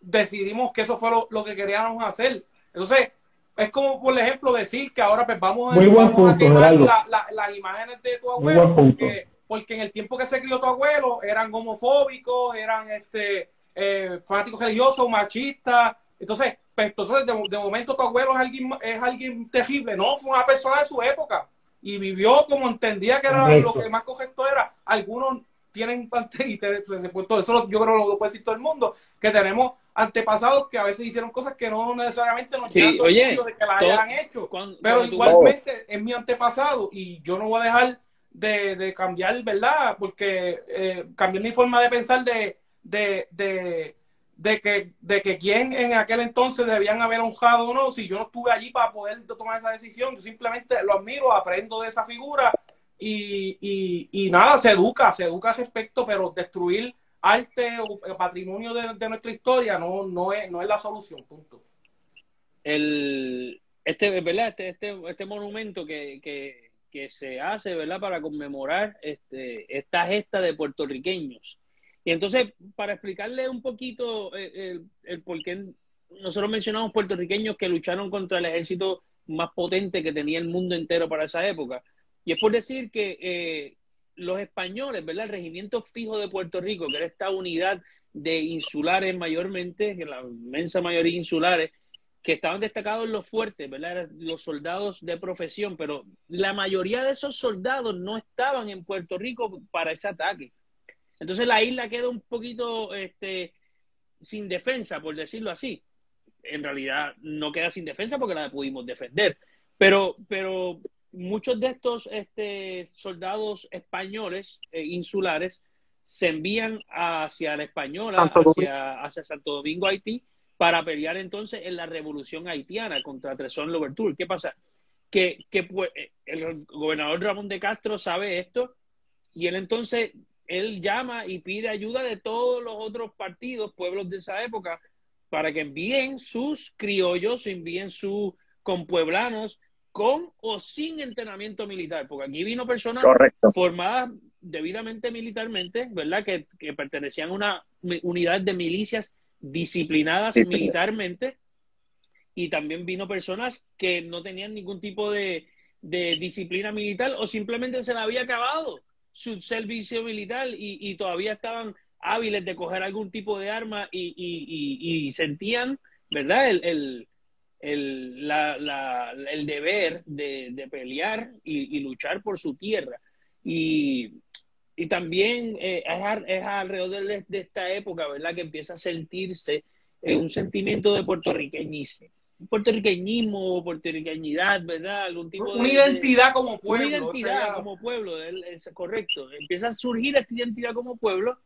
decidimos que eso fue lo, que queríamos hacer. Entonces, es como, por ejemplo, decir que ahora pues vamos, a, las imágenes de tu abuelo, porque porque en el tiempo que se crió tu abuelo eran homofóbicos, eran este eh, fanáticos religiosos, machistas. Entonces, pues, entonces de, momento tu abuelo es alguien, es alguien terrible. No, fue una persona de su época y vivió como entendía que era lo que más correcto era. Algunos tienen y te, eso yo creo que lo puede decir todo el mundo, que tenemos antepasados que a veces hicieron cosas que no necesariamente nos sí, oye, de que las hayan hecho. pero igualmente es mi antepasado y yo no voy a dejar de, de cambiar, ¿verdad? Porque eh, mi forma de pensar de, de, de, de, que, de que quién en aquel entonces debían haber honrado o no, si yo no estuve allí para poder tomar esa decisión, yo simplemente lo admiro, aprendo de esa figura y, y, y nada, se educa, se educa al respecto, pero destruir arte o patrimonio de, nuestra historia no, no, es, no es la solución, punto. El, este, ¿verdad? Este, este, este monumento que, que que se hace, ¿verdad?, para conmemorar este, esta gesta de puertorriqueños. Y entonces, para explicarle un poquito eh, el, por qué nosotros mencionamos puertorriqueños que lucharon contra el ejército más potente que tenía el mundo entero para esa época. Y es por decir que eh, los españoles, ¿verdad? El regimiento fijo de Puerto Rico, que era esta unidad de insulares mayormente, que la inmensa mayoría insulares, que estaban destacados en los fuertes, ¿verdad? Los soldados de profesión, pero la mayoría de esos soldados no estaban en Puerto Rico para ese ataque. Entonces la isla queda un poquito este, sin defensa, por decirlo así. En realidad no queda sin defensa porque la pudimos defender. Pero, pero muchos de estos este, soldados españoles eh, insulares se envían hacia la Española, hacia, hacia Santo Domingo, Haití, para pelear entonces en la revolución haitiana contra Tresón Louverture. ¿Qué pasa? Que, que pues, eh, el gobernador Ramón de Castro sabe esto y él entonces él llama y pide ayuda de todos los otros partidos, pueblos de esa época, para que envíen sus criollos, envíen sus compueblanos con o sin entrenamiento militar, porque aquí vino personas formadas debidamente militarmente, ¿verdad? Que, que pertenecían a una unidad de milicias disciplinadas militarmente y también vino personas que no tenían ningún tipo de, disciplina militar o simplemente se le había acabado su servicio militar y, todavía estaban hábiles de coger algún tipo de arma y, sentían, ¿verdad? El, el, deber de, pelear y, luchar por su tierra. Y, y también eh, es, alrededor de, esta época, ¿verdad?, que empieza a sentirse eh, un sentimiento de puertorriqueñismo, puertorriqueñismo, puertorriqueñidad, ¿verdad? Algún tipo de, una identidad como pueblo. Una identidad como pueblo, es correcto. Empieza a surgir esta identidad como pueblo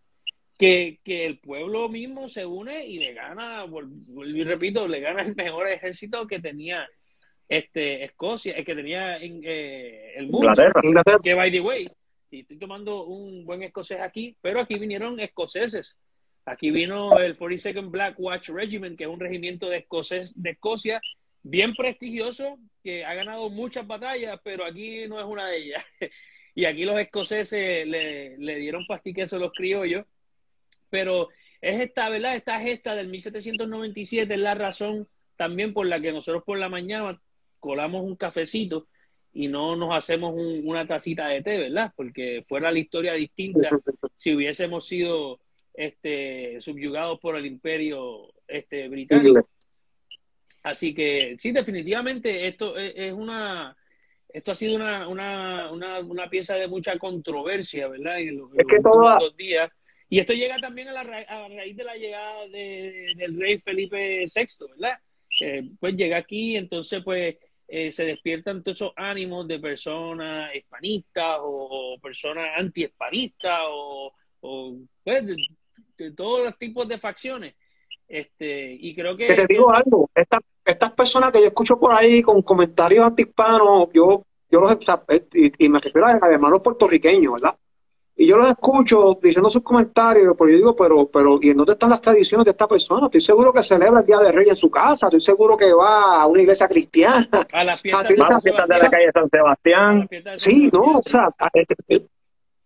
que, que, el pueblo mismo se une y le gana, y repito, le gana el mejor ejército que tenía este Escocia, el que tenía en, eh, el mundo, Inglaterra, que by the way, estoy tomando un buen escocés aquí, pero aquí vinieron escoceses. Aquí vino el 42nd Black Watch Regiment, que es un regimiento de, escocés, de Escocia bien prestigioso, que ha ganado muchas batallas, pero aquí no es una de ellas. y aquí los escoceses le, le dieron pastiques a los criollos pero es esta, ¿verdad? Esta gesta del 1797 es la razón también por la que nosotros por la mañana colamos un cafecito y no nos hacemos una tacita de té, ¿verdad? Porque fuera la historia distinta si hubiésemos sido este, subyugados por el imperio este, británico. Así que sí, definitivamente esto es una, esto ha sido una, una, una, pieza de mucha controversia, ¿verdad? En los, es que últimos días y esto llega también a, la raíz de la llegada del rey Felipe VI, ¿verdad? pues llega aquí, entonces pues eh, se despiertan todos esos ánimos de personas hispanistas o, personas anti-hispanistas o, pues, de, todos los tipos de facciones. Este, y creo que... te digo algo, estas personas que yo escucho por ahí con comentarios anti-hispanos, yo, yo los... Y, y me refiero a hermanos puertorriqueños, ¿verdad? Y yo los escucho diciendo sus comentarios, pero yo digo, pero, pero, ¿y en dónde están las tradiciones de esta persona? Estoy seguro que celebra el Día de Rey en su casa, estoy seguro que va a una iglesia cristiana. A las fiestas, de, la calle San Sebastián. Sí, no, o sea, este,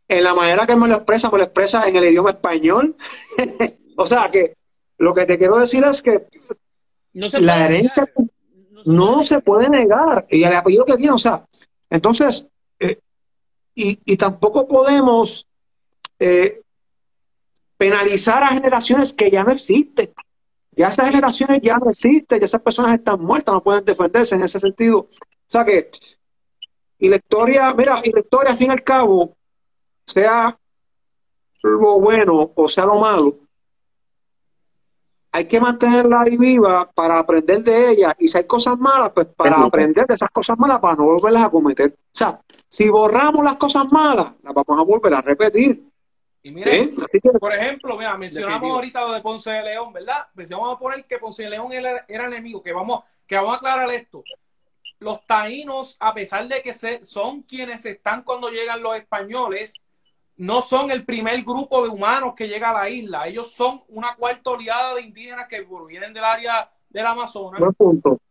en la manera que me lo expresa, me lo expresa en el idioma español. o sea, que lo que te quiero decir es que la herencia no, se, puede negar. Y el apellido que tiene, o sea, entonces, eh, y, tampoco podemos eh, penalizar a generaciones que ya no existen. Ya esas generaciones ya no existen, ya esas personas están muertas, no pueden defenderse en ese sentido. O sea que, y la historia, mira, y la historia al fin y al cabo, sea lo bueno o sea lo malo, hay que mantenerla ahí viva para aprender de ella. Y si hay cosas malas, pues para aprender de esas cosas malas, para no volverlas a cometer. O sea, si borramos las cosas malas, las vamos a volver a repetir. Y miren, por ejemplo, mira, mencionamos ahorita lo de Ponce de León, ¿verdad? Pues vamos a poner que Ponce de León era, enemigo, que vamos, que vamos a aclarar esto. Los taínos, a pesar de que se, son quienes están cuando llegan los españoles, no son el primer grupo de humanos que llega a la isla. Ellos son una cuarta oleada de indígenas que vienen del área del Amazonas.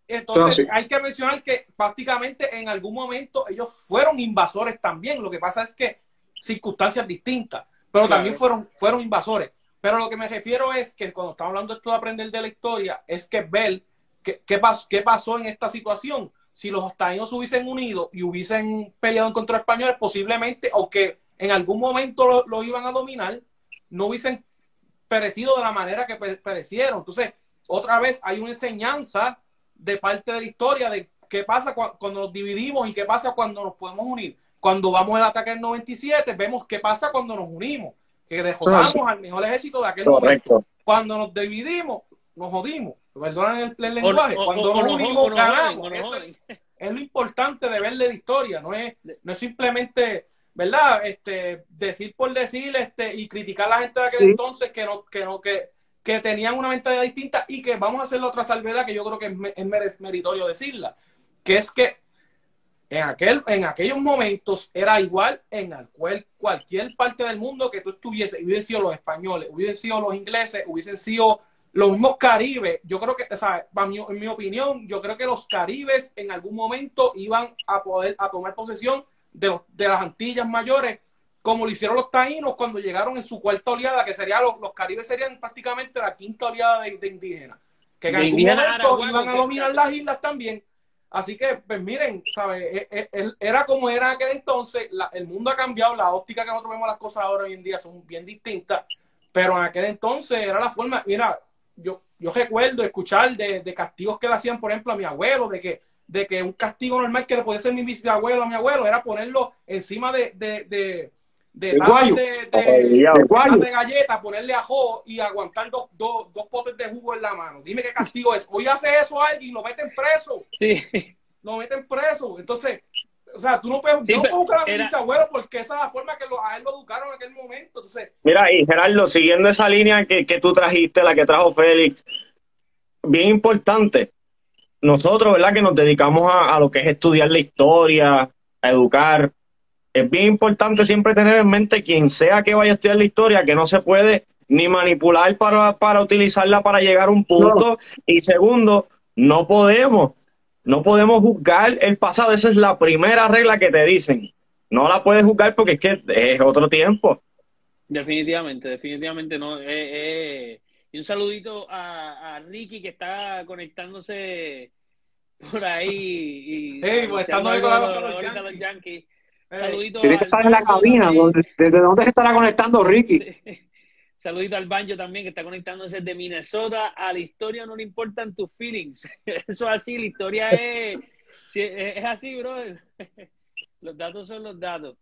Entonces, hay que mencionar que prácticamente en algún momento ellos fueron invasores también. Lo que pasa es que circunstancias distintas, pero también fueron, fueron invasores. Pero lo que me refiero es que cuando estamos hablando de esto de aprender de la historia, es que ver qué, qué, qué pasó en esta situación. Si los taínos hubiesen unido y hubiesen peleado en contra españoles, posiblemente, o que en algún momento lo, iban a dominar, no hubiesen perecido de la manera que perecieron. Entonces, otra vez hay una enseñanza de parte de la historia de qué pasa cuando nos dividimos y qué pasa cuando nos podemos unir. Cuando vamos al ataque del 97, vemos qué pasa cuando nos unimos, que dejamos al mejor ejército de aquel momento. Cuando nos dividimos, nos jodimos. Perdonan el, lenguaje. cuando nos unimos, ganamos. Eso es, es, lo importante de verle la historia. No es, no es simplemente ¿verdad? Este, decir por decir, este, y criticar a la gente de aquel entonces que no, que no, que, que tenían una mentalidad distinta y que vamos a hacer la otra salvedad que yo creo que es, meritorio decirla, que es que en aquel, en aquellos momentos era igual en cual, cualquier parte del mundo que tú estuviese, hubiesen sido los españoles, hubiesen sido los ingleses, hubiesen sido los mismos caribes, yo creo que, o sea, en mi opinión, yo creo que los caribes en algún momento iban a poder a tomar posesión de, de las Antillas mayores, como lo hicieron los taínos cuando llegaron en su cuarta oleada, que sería los, los caribes serían prácticamente la quinta oleada de, indígenas, que en algún momento iban a dominar las islas también. Así que, pues miren, ¿sabes? E, e, era como era aquel entonces, el mundo ha cambiado, la óptica que nosotros vemos las cosas ahora hoy en día son bien distintas, pero en aquel entonces era la forma, mira, yo, yo recuerdo escuchar de, de castigos que le hacían, por ejemplo, a mi abuelo, de que de que un castigo normal que le podía ser mi bisabuelo a mi abuelo era ponerlo encima de, de, de, de, de, de, galleta, ponerle ajo y aguantar dos, dos, dos, potes de jugo en la mano. Dime qué castigo es. Hoy hace eso alguien y lo meten preso. Sí. Lo meten preso. Entonces, o sea, tú no puedes, sí, no buscar a mi bisabuelo porque esa es la forma que lo, a él lo educaron en aquel momento. Entonces, Mira, y Gerardo, siguiendo esa línea que, que tú trajiste, la que trajo Félix, bien importante, nosotros, ¿verdad? Que nos dedicamos a, lo que es estudiar la historia, a educar. Es bien importante siempre tener en mente quien sea que vaya a estudiar la historia, que no se puede ni manipular para, para utilizarla para llegar a un punto. Y segundo, no podemos, no podemos juzgar el pasado. Esa es la primera regla que te dicen. No la puedes juzgar porque es que es otro tiempo. Definitivamente, definitivamente no. Eh, eh, y un saludito a, a, Ricky que está conectándose por ahí. Y, hey, pues estando ahí con, los, Yankees. Saludito Tiene que estar en la cabina. ¿Desde dónde se estará conectando Ricky? Saludito al Banjo también, que está conectándose desde Minnesota. A la historia no le importan tus feelings. Eso es así, la historia es, es así, bro. Los datos son los datos.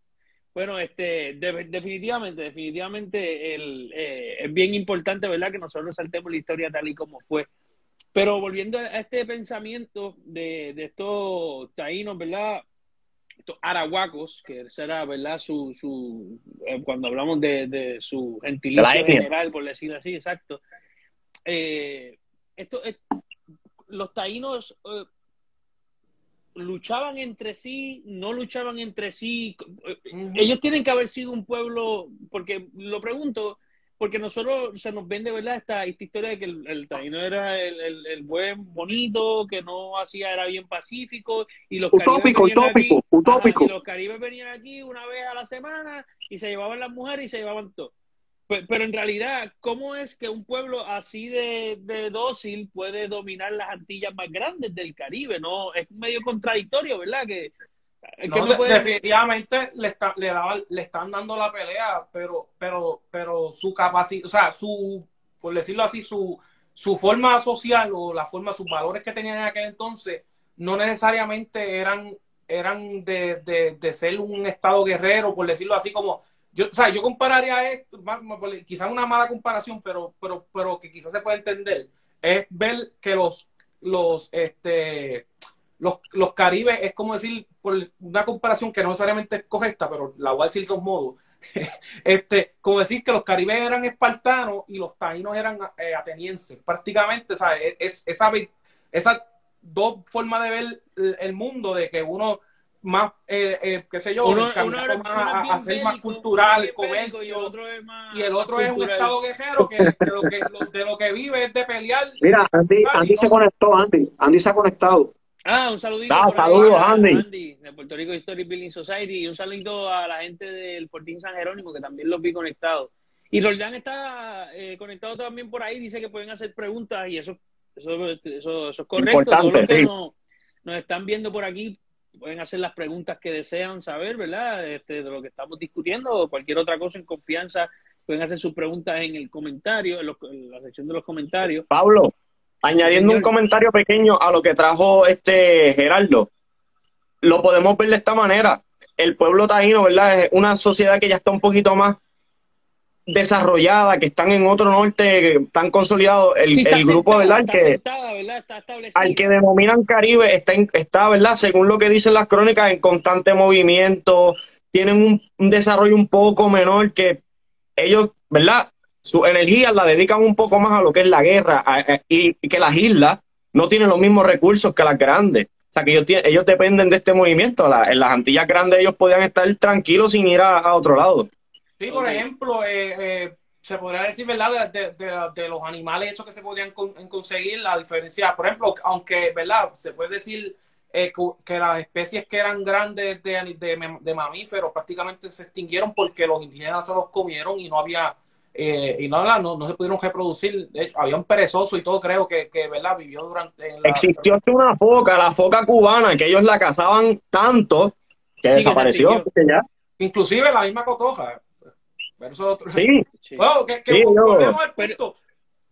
Bueno, este, definitivamente, definitivamente el, eh, es bien importante, ¿verdad? Que nosotros saltemos la historia tal y como fue. Pero volviendo a este pensamiento de, de estos taínos, ¿verdad? Estos arahuacos, que será, ¿verdad? Su, su, eh, cuando hablamos de, de su gentilicio general, por decirlo así, exacto. Eh, esto, los taínos luchaban entre sí, no luchaban entre sí. Ellos tienen que haber sido un pueblo, porque lo pregunto, porque nosotros se nos vende, ¿verdad? Esta, esta historia de que el, taíno era el, buen, bonito, que no hacía, era bien pacífico, y los utópico, utópico, utópico. y los caribes venían aquí una vez a la semana y se llevaban las mujeres y se llevaban todo. Pero, en realidad, ¿cómo es que un pueblo así de, dócil puede dominar las Antillas más grandes del Caribe? No, es medio contradictorio, ¿verdad? Que, definitivamente le, le, le están dando la pelea, pero, pero, pero su capacidad, o sea, su, por decirlo así, su, su forma social o la forma, sus valores que tenían en aquel entonces, no necesariamente eran, eran de, de, de ser un estado guerrero, por decirlo así, como yo, o yo compararía esto, quizás una mala comparación, pero, pero, pero que quizás se puede entender, es ver que los, los, este, los, los caribes es como decir, por una comparación que no necesariamente es correcta, pero la voy a decir de modos, este, como decir que los caribes eran espartanos y los taínos eran eh, atenienses, prácticamente, ¿sabes? Es, esa, esa dos formas de ver el mundo, de que uno más, eh, eh, qué sé yo, uno, más a, ser más cultural, comercio, y el otro es, más y el otro es un estado guerrero que, de, lo que de lo que vive es de pelear. Mira, Andy, Andy se conectó, Andy, Andy se ha conectado. Ah, un saludito. Ah, saludos, Andy. Andy. De Puerto Rico History Building Society. Y un saludito a la gente del Fortín San Jerónimo, que también los vi conectados. Y Roldán está eh, conectado también por ahí, dice que pueden hacer preguntas y eso, eso, eso, es correcto. Todos los que nos están viendo por aquí pueden hacer las preguntas que desean saber, ¿verdad? Este, de lo que estamos discutiendo o cualquier otra cosa en confianza, pueden hacer sus preguntas en el comentario, en, la sección de los comentarios. Pablo, añadiendo un comentario pequeño a lo que trajo este Gerardo, lo podemos ver de esta manera. El pueblo taíno, ¿verdad? Es una sociedad que ya está un poquito más desarrollada, que están en otro norte, están consolidados, el, el grupo, ¿verdad? que, al que denominan Caribe está, está, ¿verdad? Según lo que dicen las crónicas, en constante movimiento, tienen un, desarrollo un poco menor que ellos, ¿verdad? Su energía la dedican un poco más a lo que es la guerra y, que las islas no tienen los mismos recursos que las grandes. O sea, que ellos, ellos dependen de este movimiento. en las Antillas grandes ellos podían estar tranquilos sin ir a otro lado. Sí, por ejemplo, eh, eh, se podría decir, ¿verdad? De, los animales, eso que se podían conseguir, la diferencia, por ejemplo, aunque, ¿verdad? Se puede decir eh, que las especies que eran grandes de, mamíferos prácticamente se extinguieron porque los indígenas se los comieron y no había, y no, no, se pudieron reproducir. De hecho, había un perezoso y todo, creo que, que ¿verdad? Vivió durante. Existió una foca, la foca cubana, que ellos la cazaban tanto que desapareció. Inclusive la misma cotoja. Sí, Bueno, que, que sí, al punto.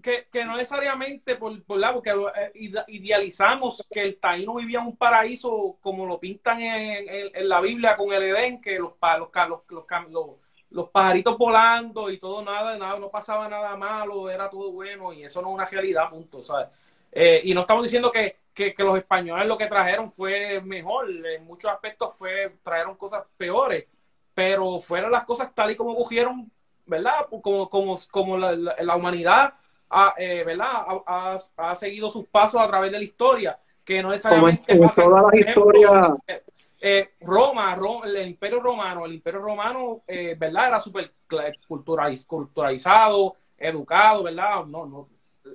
que, que no necesariamente por, por la, porque eh, idealizamos que el taíno vivía en un paraíso como lo pintan en, en, la Biblia con el Edén, que los, los, los, los, los pajaritos volando y todo, nada, nada, no pasaba nada malo, era todo bueno y eso no es una realidad, punto, ¿sabes? Eh, y no estamos diciendo que, que, los españoles lo que trajeron fue mejor, en muchos aspectos fue trajeron cosas peores, pero fueron las cosas tal y como cogieron, ¿verdad? Como, como, como la, la, humanidad ha, eh, ¿verdad? Ha, ha, seguido sus pasos a través de la historia, que no necesariamente como, como toda la historia eh, Roma, el imperio romano, el imperio romano, eh, ¿verdad? Era súper culturalizado, educado, ¿verdad? No, no,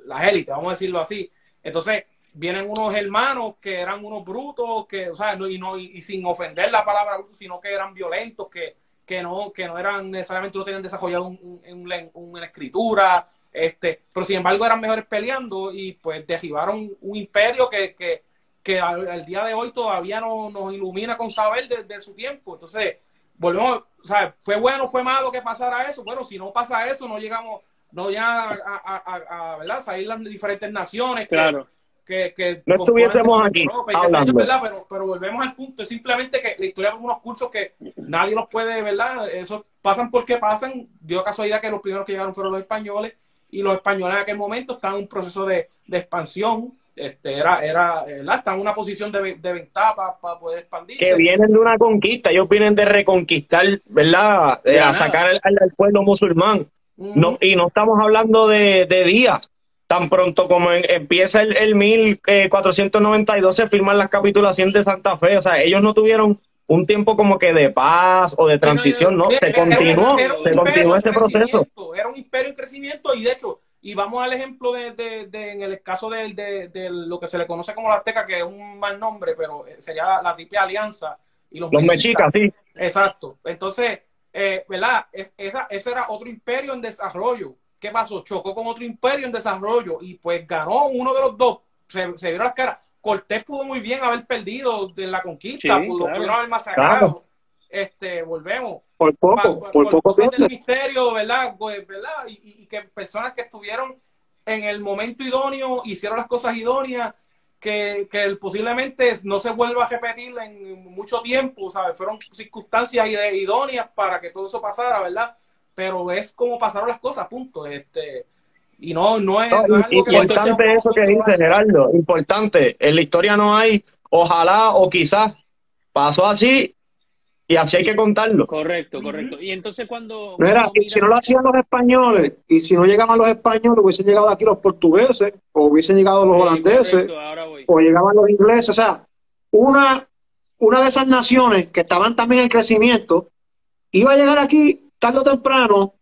las élites, vamos a decirlo así. Entonces, vienen unos hermanos que eran unos brutos, que, o sea, no, y, no, y, sin ofender la palabra bruto, sino que eran violentos, que, que no, que no eran necesariamente, no tenían desarrollado un, una escritura, este, pero sin embargo eran mejores peleando y pues derribaron un imperio que, que que al, día de hoy todavía no, nos ilumina con saber desde su tiempo. Entonces, volvemos, o sea, fue bueno, fue malo que pasara eso. Bueno, si no pasa eso, no llegamos, no ya a, ¿verdad? salir las diferentes naciones. claro. Que, que no estuviésemos aquí hablando. Pero, pero volvemos al punto, es simplemente que la historia de unos cursos que nadie los puede, ¿verdad? Eso pasan porque pasan. Dio casualidad que los primeros que llegaron fueron los españoles y los españoles en aquel momento están en un proceso de, de expansión este, era, era, está en una posición de, de ventaja para poder expandirse. Que vienen de una conquista, ellos vienen de reconquistar, ¿verdad? Eh, a sacar al, pueblo musulmán. no, y no estamos hablando de, días. Tan pronto como empieza el, el 1492 se firman las capitulaciones de Santa Fe. O sea, ellos no tuvieron un tiempo como que de paz o de transición, no, se continuó, se continuó ese proceso. Era un imperio en crecimiento y de hecho y vamos al ejemplo de, de, en el caso de, de, lo que se le conoce como la Azteca, que es un mal nombre, pero eh, sería la, triple alianza. Y los, mexicas, sí. Exacto. Entonces, eh, ¿verdad? esa, ese era otro imperio en desarrollo. ¿Qué pasó? Chocó con otro imperio en desarrollo y pues ganó uno de los dos. Se, se las caras. Cortés pudo muy bien haber perdido de la conquista, pudo, haber masacrado. Este, volvemos por poco, por, poco tiempo. el misterio, ¿verdad? Pues, ¿verdad? Y, que personas que estuvieron en el momento idóneo, hicieron las cosas idóneas, que, que posiblemente no se vuelva a repetir en mucho tiempo, ¿sabes? Fueron circunstancias idóneas para que todo eso pasara, ¿verdad? Pero es como pasaron las cosas, punto. Este, y no, no es. importante eso que dice Gerardo, importante. En la historia no hay, ojalá o quizás pasó así y así hay que contarlo. Correcto, correcto. Y entonces cuando... Mira, si no lo hacían los españoles, y si no llegaban los españoles, hubiesen llegado aquí los portugueses, o hubiesen llegado los holandeses, o llegaban los ingleses. O sea, una, una de esas naciones que estaban también en crecimiento, iba a llegar aquí tarde o temprano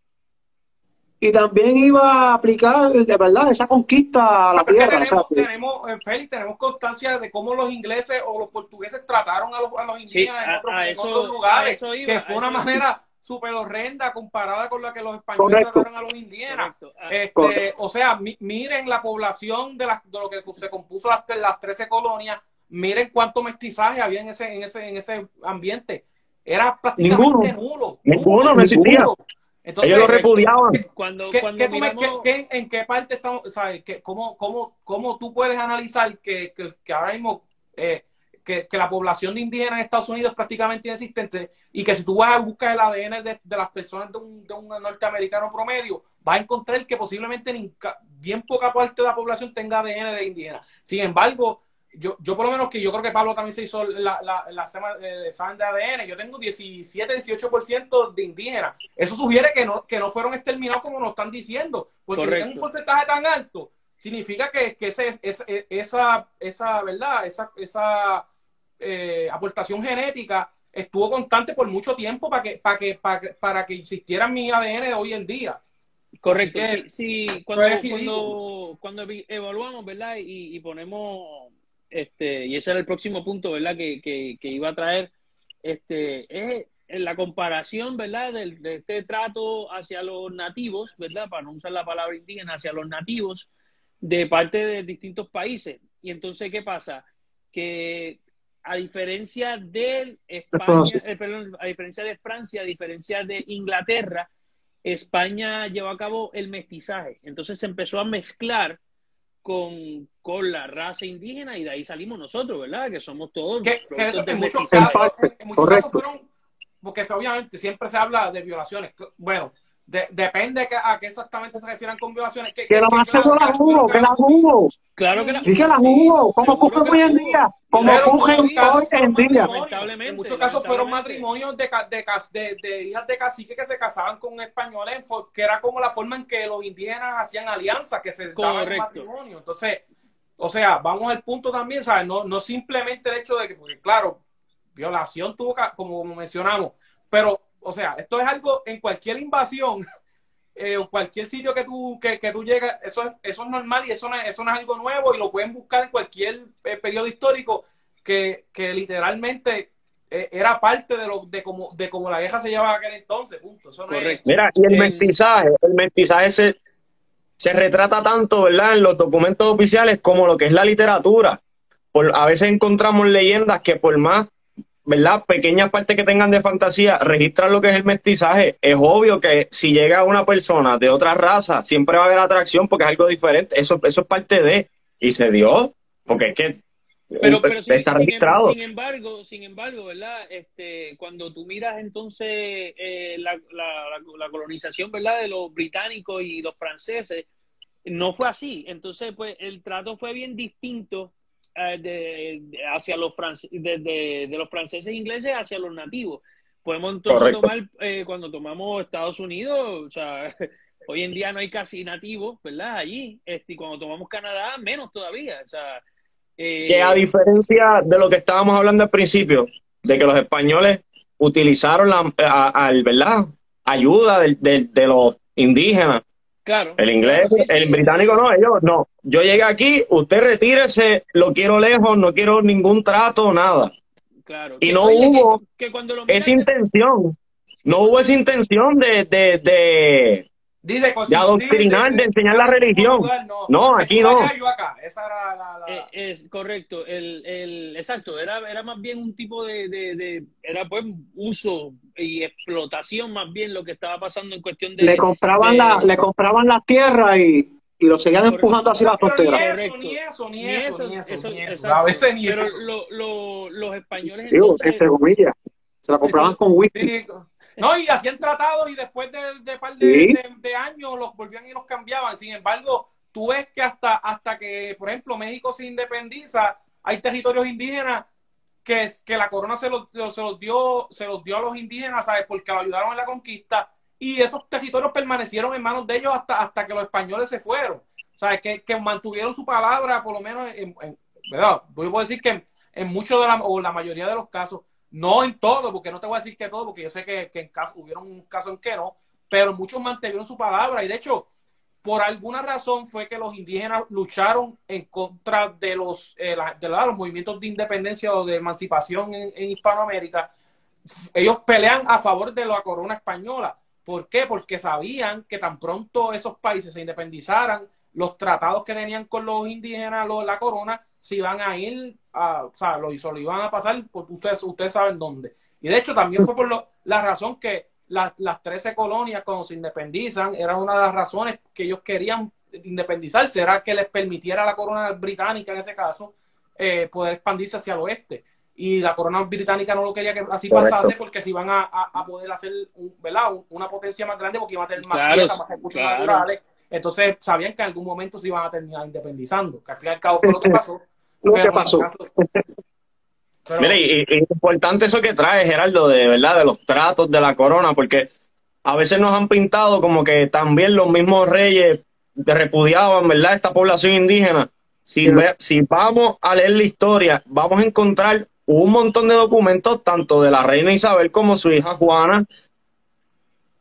y también iba a aplicar de verdad esa conquista a la tierra. Tenemos, Félix, tenemos constancia de cómo los ingleses o los portugueses trataron a los, a los indígenas en, otros, lugares, que fue una manera súper horrenda comparada con la que los españoles trataron a los indígenas. Ah, este, o sea, miren la población de, de lo que se compuso las, las 13 colonias, miren cuánto mestizaje había en ese, en ese, en ese ambiente. Era prácticamente nulo. Ninguno, no existía. Ellos lo repudiaban. Cuando, cuando ¿En qué parte estamos? ¿sabes? cómo, cómo, ¿Cómo tú puedes analizar que, que, ahora mismo eh, que, la población de indígenas en Estados Unidos es prácticamente inexistente y que si tú vas a buscar el ADN de, las personas de un, de un, norteamericano promedio, vas a encontrar que posiblemente bien poca parte de la población tenga ADN de indígena. Sin embargo, yo, yo por lo menos que yo creo que Pablo también se hizo la, la, la de examen de ADN, yo tengo 17, 18% de indígenas. Eso sugiere que no, que no fueron exterminados como nos están diciendo, porque tienen un porcentaje tan alto, significa que, que ese, esa, esa, ¿verdad? Esa, esa eh, aportación genética estuvo constante por mucho tiempo para que, para que, para, para que existiera mi ADN de hoy en día. Correcto, sí, cuando, cuando, evaluamos, ¿verdad? y ponemos este, y ese era el próximo punto, ¿verdad? Que, que, iba a traer, este, es la comparación, ¿verdad? De, este trato hacia los nativos, ¿verdad? Para no usar la palabra indígena, hacia los nativos de parte de distintos países. Y entonces, ¿qué pasa? Que a diferencia de España, eh, perdón, a diferencia de Francia, a diferencia de Inglaterra, España llevó a cabo el mestizaje. Entonces se empezó a mezclar con, con la raza indígena y de ahí salimos nosotros, ¿verdad? Que somos todos. Que, en, muchos casos, en muchos casos fueron, porque obviamente siempre se habla de violaciones. Bueno, depende a qué exactamente se refieran con violaciones. Que, que, lo más seguro la jugó, que la jugó. Claro que la, sí que la jugó. Como cogen hoy en día. Como cogen hoy en día. En muchos casos fueron matrimonios de, de, de, hijas de cacique que se casaban con españoles, que era como la forma en que los indígenas hacían alianzas, que se daban matrimonio. Entonces, o sea, vamos al punto también, ¿sabes? No, no simplemente el hecho de que, porque claro, violación tuvo, como mencionamos, pero o sea, esto es algo en cualquier invasión eh, o cualquier sitio que tú, que, que tú llegas, eso, eso es normal y eso no, es, eso no es algo nuevo y lo pueden buscar en cualquier eh, periodo histórico que, que literalmente eh, era parte de lo de cómo de cómo la vieja se llevaba aquel entonces, punto. Eso no Es, Mira, y el, mestizaje, el mestizaje se, se retrata tanto, ¿verdad? En los documentos oficiales como lo que es la literatura. Por, a veces encontramos leyendas que por más ¿verdad? Pequeñas partes que tengan de fantasía, registran lo que es el mestizaje. Es obvio que si llega una persona de otra raza, siempre va a haber atracción porque es algo diferente. Eso, eso es parte de. Y se dio, porque es que pero, pero está sin, registrado. Sin, embargo, sin embargo, ¿verdad? Este, cuando tú miras entonces eh, la, la, la, colonización, ¿verdad? De los británicos y los franceses, no fue así. Entonces, pues el trato fue bien distinto eh, de, hacia los de, los franceses e ingleses hacia los nativos. Podemos entonces tomar, eh, cuando tomamos Estados Unidos, o sea, hoy en día no hay casi nativos, ¿verdad? Allí, este, y cuando tomamos Canadá, menos todavía, o sea... Eh, que a diferencia de lo que estábamos hablando al principio, de que los españoles utilizaron la, ¿verdad? ayuda de los indígenas Claro. El inglés, el británico no, ellos no. Yo llegué aquí, usted retírese, lo quiero lejos, no quiero ningún trato, nada. Claro. Y no hubo esa intención. No hubo esa intención de, de, de, de, adoctrinar, de, enseñar la religión. No, aquí no. Eh, es correcto. El, el, exacto, era, era más bien un tipo de, de, era pues uso y explotación más bien lo que estaba pasando en cuestión de... Le compraban, la, le compraban la tierra y, y lo seguían empujando hacia la frontera. Ni eso, ni eso, ni eso, ni eso, A veces ni Pero los españoles... entre comillas, se la compraban con whisky. No, y hacían tratados y después de, de par de, años los volvían y los cambiaban. Sin embargo, tú ves que hasta, hasta que, por ejemplo, México se independiza, hay territorios indígenas que, que la corona se los, se los dio, se los dio a los indígenas, ¿sabes? Porque lo ayudaron en la conquista y esos territorios permanecieron en manos de ellos hasta, hasta que los españoles se fueron. ¿Sabes? Que, que mantuvieron su palabra, por lo menos, en, ¿verdad? Voy a decir que en, muchos de la, o la mayoría de los casos, no en todo, porque no te voy a decir que todo, porque yo sé que, en caso, hubieron un caso en que no, pero muchos mantuvieron su palabra y de hecho, por alguna razón fue que los indígenas lucharon en contra de los, eh, de los movimientos de independencia o de emancipación en, Hispanoamérica. Ellos pelean a favor de la corona española. ¿Por qué? Porque sabían que tan pronto esos países se independizaran, los tratados que tenían con los indígenas, los, la corona, se iban a ir, a, o sea, lo, lo iban a pasar, porque ustedes, ustedes saben dónde. Y de hecho también fue por la razón que las, las 13 colonias cuando se independizan, era una de las razones que ellos querían independizarse, era que les permitiera a la corona británica en ese caso eh, poder expandirse hacia el oeste. Y la corona británica no lo quería que así pasase porque se iban a, a, poder hacer un, ¿verdad? una potencia más grande porque iban a tener más tierra, más recursos naturales. Entonces sabían que en algún momento se iban a terminar independizando, que al fin y al cabo fue lo que pasó lo que pasó. Mire, y, importante eso que trae, Gerardo, de verdad, de los tratos de la corona, porque a veces nos han pintado como que también los mismos reyes repudiaban, ¿verdad?, esta población indígena. Si, si vamos a leer la historia, vamos a encontrar un montón de documentos, tanto de la reina Isabel como su hija Juana,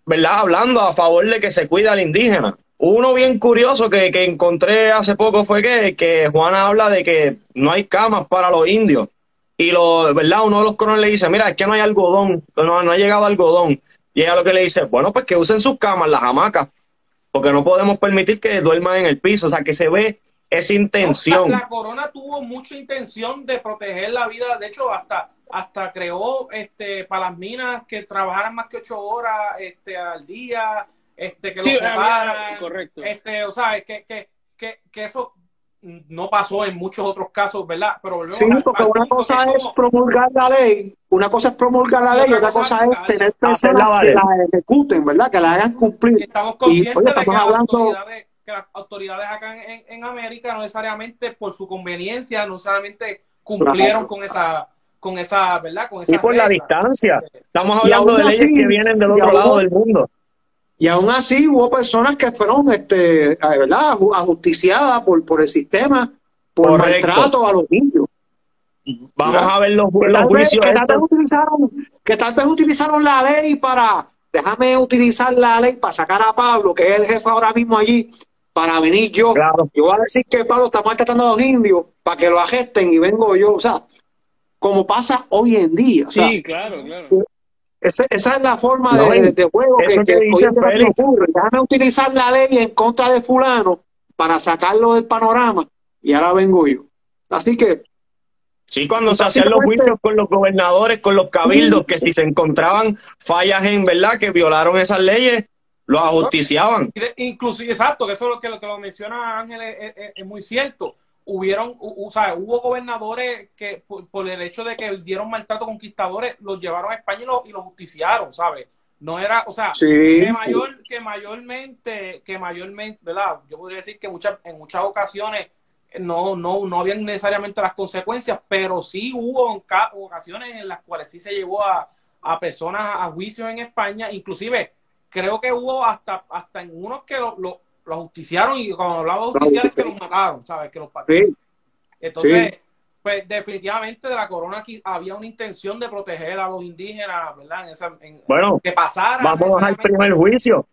¿verdad?, hablando a favor de que se cuida al indígena. Uno bien curioso que, encontré hace poco fue que, que, Juana habla de que no hay camas para los indios. Y lo, ¿verdad? Uno de los corones le dice, mira, es que no hay algodón, no, no ha llegado algodón. Y ella lo que le dice, bueno, pues que usen sus camas, las hamacas, porque no podemos permitir que duerman en el piso. O sea, que se ve esa intención. la corona tuvo mucha intención de proteger la vida, de hecho, hasta hasta creó este para las minas que trabajaran más que ocho horas este al día este, que lo preparan, correcto. Este, o sea, que, que, que, que eso no pasó en muchos otros casos, ¿verdad? Pero sí, porque una cosa es promulgar la ley, una cosa es promulgar la ley y otra cosa es tener personas que la ejecuten, ¿verdad? Que la hagan cumplir. Estamos conscientes de que, las autoridades, que las autoridades acá en, en, América no necesariamente por su conveniencia, no necesariamente cumplieron con esa con esa, ¿verdad? Con esa y por la distancia. Estamos hablando de leyes que vienen del otro lado del mundo. Y aún así hubo personas que fueron, este, ¿verdad?, ajusticiadas por, por el sistema, por maltrato a los niños. Vamos a ver los, juicios. que, tal vez utilizaron, que tal vez utilizaron la ley para, déjame utilizar la ley para sacar a Pablo, que es el jefe ahora mismo allí, para venir yo. Yo voy a decir que Pablo está maltratando a los indios para que lo agesten y vengo yo. O sea, como pasa hoy en día. sí, claro, claro. Esa, esa es la forma de, juego que, que, dice ocurre. Déjame utilizar la ley en contra de fulano para sacarlo del panorama y ahora vengo yo. Así que... Sí, cuando se hacían los juicios con los gobernadores, con los cabildos, que si se encontraban fallas en verdad que violaron esas leyes, los ajusticiaban. Inclusive, exacto, que eso es lo que, lo, que lo menciona Ángel es muy cierto hubieron, o sea, hubo gobernadores que por, el hecho de que dieron maltrato a conquistadores, los llevaron a España y, los justiciaron, ¿sabes? No era, o sea, que, mayor, que mayormente, que mayormente, ¿verdad? Yo podría decir que muchas, en muchas ocasiones no, no, no habían necesariamente las consecuencias, pero sí hubo ocasiones en las cuales sí se llevó a, a personas a juicio en España, inclusive creo que hubo hasta, hasta en unos que lo, lo justiciaron y cuando hablaba de justiciar es que los mataron, ¿sabes? Que los sí. Entonces, pues definitivamente de la corona aquí había una intención de proteger a los indígenas, ¿verdad? En esa, bueno, que pasara. Vamos al primer juicio.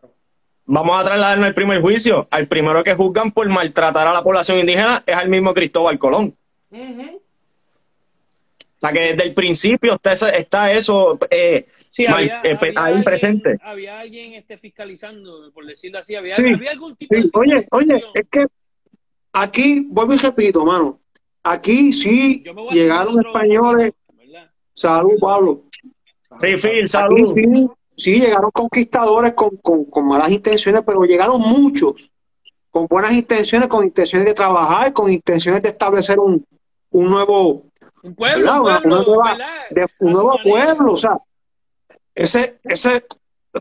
Vamos a trasladarnos al primer juicio. Al primero que juzgan por maltratar a la población indígena es al mismo Cristóbal Colón. O sea que desde el principio está, está eso eh, sí, había, eh, ahí alguien, presente. Había alguien este, fiscalizando, por decirlo así. Había, había algún tipo de. Oye, oye, es que aquí, vuelvo y repito, mano. Aquí sí llegaron españoles. Salud, Pablo. Sí, salud. sí, sí, llegaron conquistadores con, con, con malas intenciones, pero llegaron muchos con buenas intenciones, con intenciones de trabajar, con intenciones de establecer un, un nuevo un pueblo, un, nuevo pueblo, o sea, ese, ese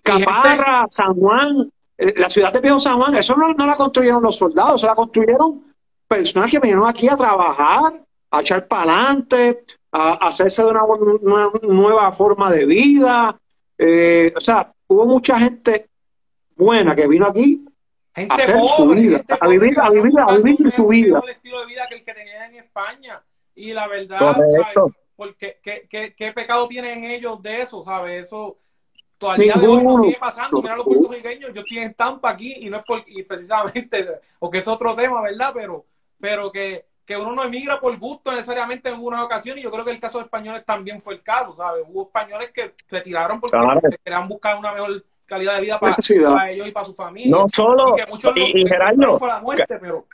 Caparra, San Juan, eh, la ciudad de Viejo San Juan, eso no, la construyeron los soldados, eso la construyeron personas que vinieron aquí a trabajar, a echar para adelante, a, hacerse de una, nueva forma de vida. Eh, o sea, hubo mucha gente buena que vino aquí a hacer su vida, a vivir, a vivir, a vivir su vida. El estilo de vida que el que tenía en España. Y la verdad, porque ¿qué, qué, qué, pecado tienen ellos de eso? ¿Sabes? Eso todavía de hoy no sigue pasando. Mira los puertorriqueños, yo estoy en Tampa aquí y no es por, y precisamente, porque es otro tema, ¿verdad? Pero, pero que, que uno no emigra por gusto necesariamente en algunas ocasiones y yo creo que el caso de españoles también fue el caso, ¿sabes? Hubo españoles que se tiraron porque querían buscar una mejor calidad de vida para, ellos y para su familia. No solo, y, que muchos y, Gerardo, fue la muerte, pero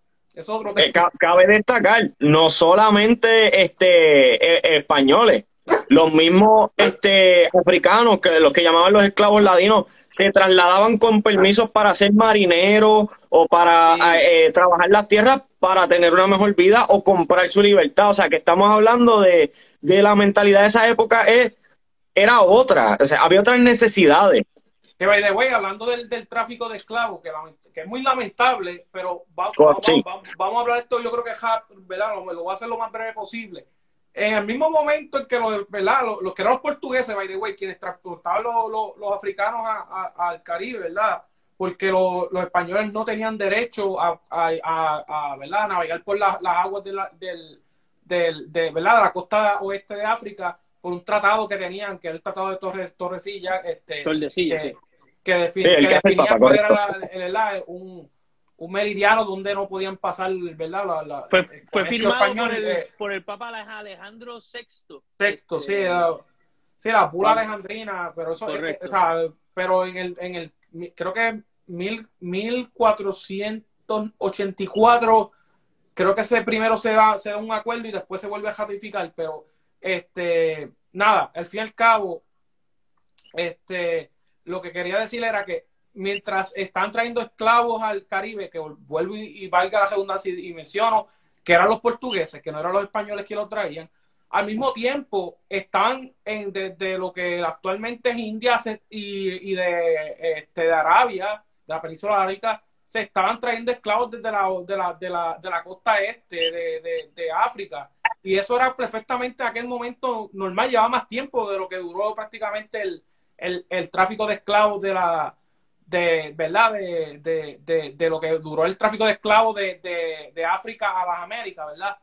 eh, cabe destacar, no solamente este eh, españoles, los mismos este africanos, que los que llamaban los esclavos ladinos, se trasladaban con permisos para ser marineros o para eh, trabajar las tierras para tener una mejor vida o comprar su libertad. O sea, que estamos hablando de, de la mentalidad de esa época, es, era otra, o sea, había otras necesidades. Que by the way, hablando del, del tráfico de esclavos, que, que, es muy lamentable, pero vamos, vamos, a hablar de esto, yo creo que ¿verdad? Lo, lo, voy a hacer lo más breve posible. En el mismo momento en que los, ¿verdad? Los, que eran los portugueses, by the way, quienes transportaban los, los, africanos al Caribe, ¿verdad? Porque los, españoles no tenían derecho a, a, ¿verdad? navegar por las aguas de la, del, del, de, ¿verdad? de la costa oeste de África por un tratado que tenían, que era el tratado de Torres, Torrecilla, este, Torrecilla, sí que, definía cuál era un, un, meridiano donde no podían pasar, ¿verdad? La, la, fue, firmado por el, por el, Papa Alejandro VI. Sexto, sí, la, sí, la pura alejandrina, pero eso, o sea, pero en el, en el, creo que mil, 1484, creo que ese primero se da, se da un acuerdo y después se vuelve a ratificar, pero este, nada, al fin y al cabo, este, lo que quería decir era que mientras están trayendo esclavos al Caribe, que vuelvo y, valga la segunda y menciono que eran los portugueses, que no eran los españoles que lo traían, al mismo tiempo están en, desde lo que actualmente es India y, de, este, de Arabia, de la península arábica, se estaban trayendo esclavos desde la, de, la, de, la, de la costa este de, de, África. Y eso era perfectamente en aquel momento normal, llevaba más tiempo de lo que duró prácticamente el, el, el tráfico de esclavos de la de verdad de, de, de, lo que duró el tráfico de esclavos de, de, África a las Américas, ¿verdad?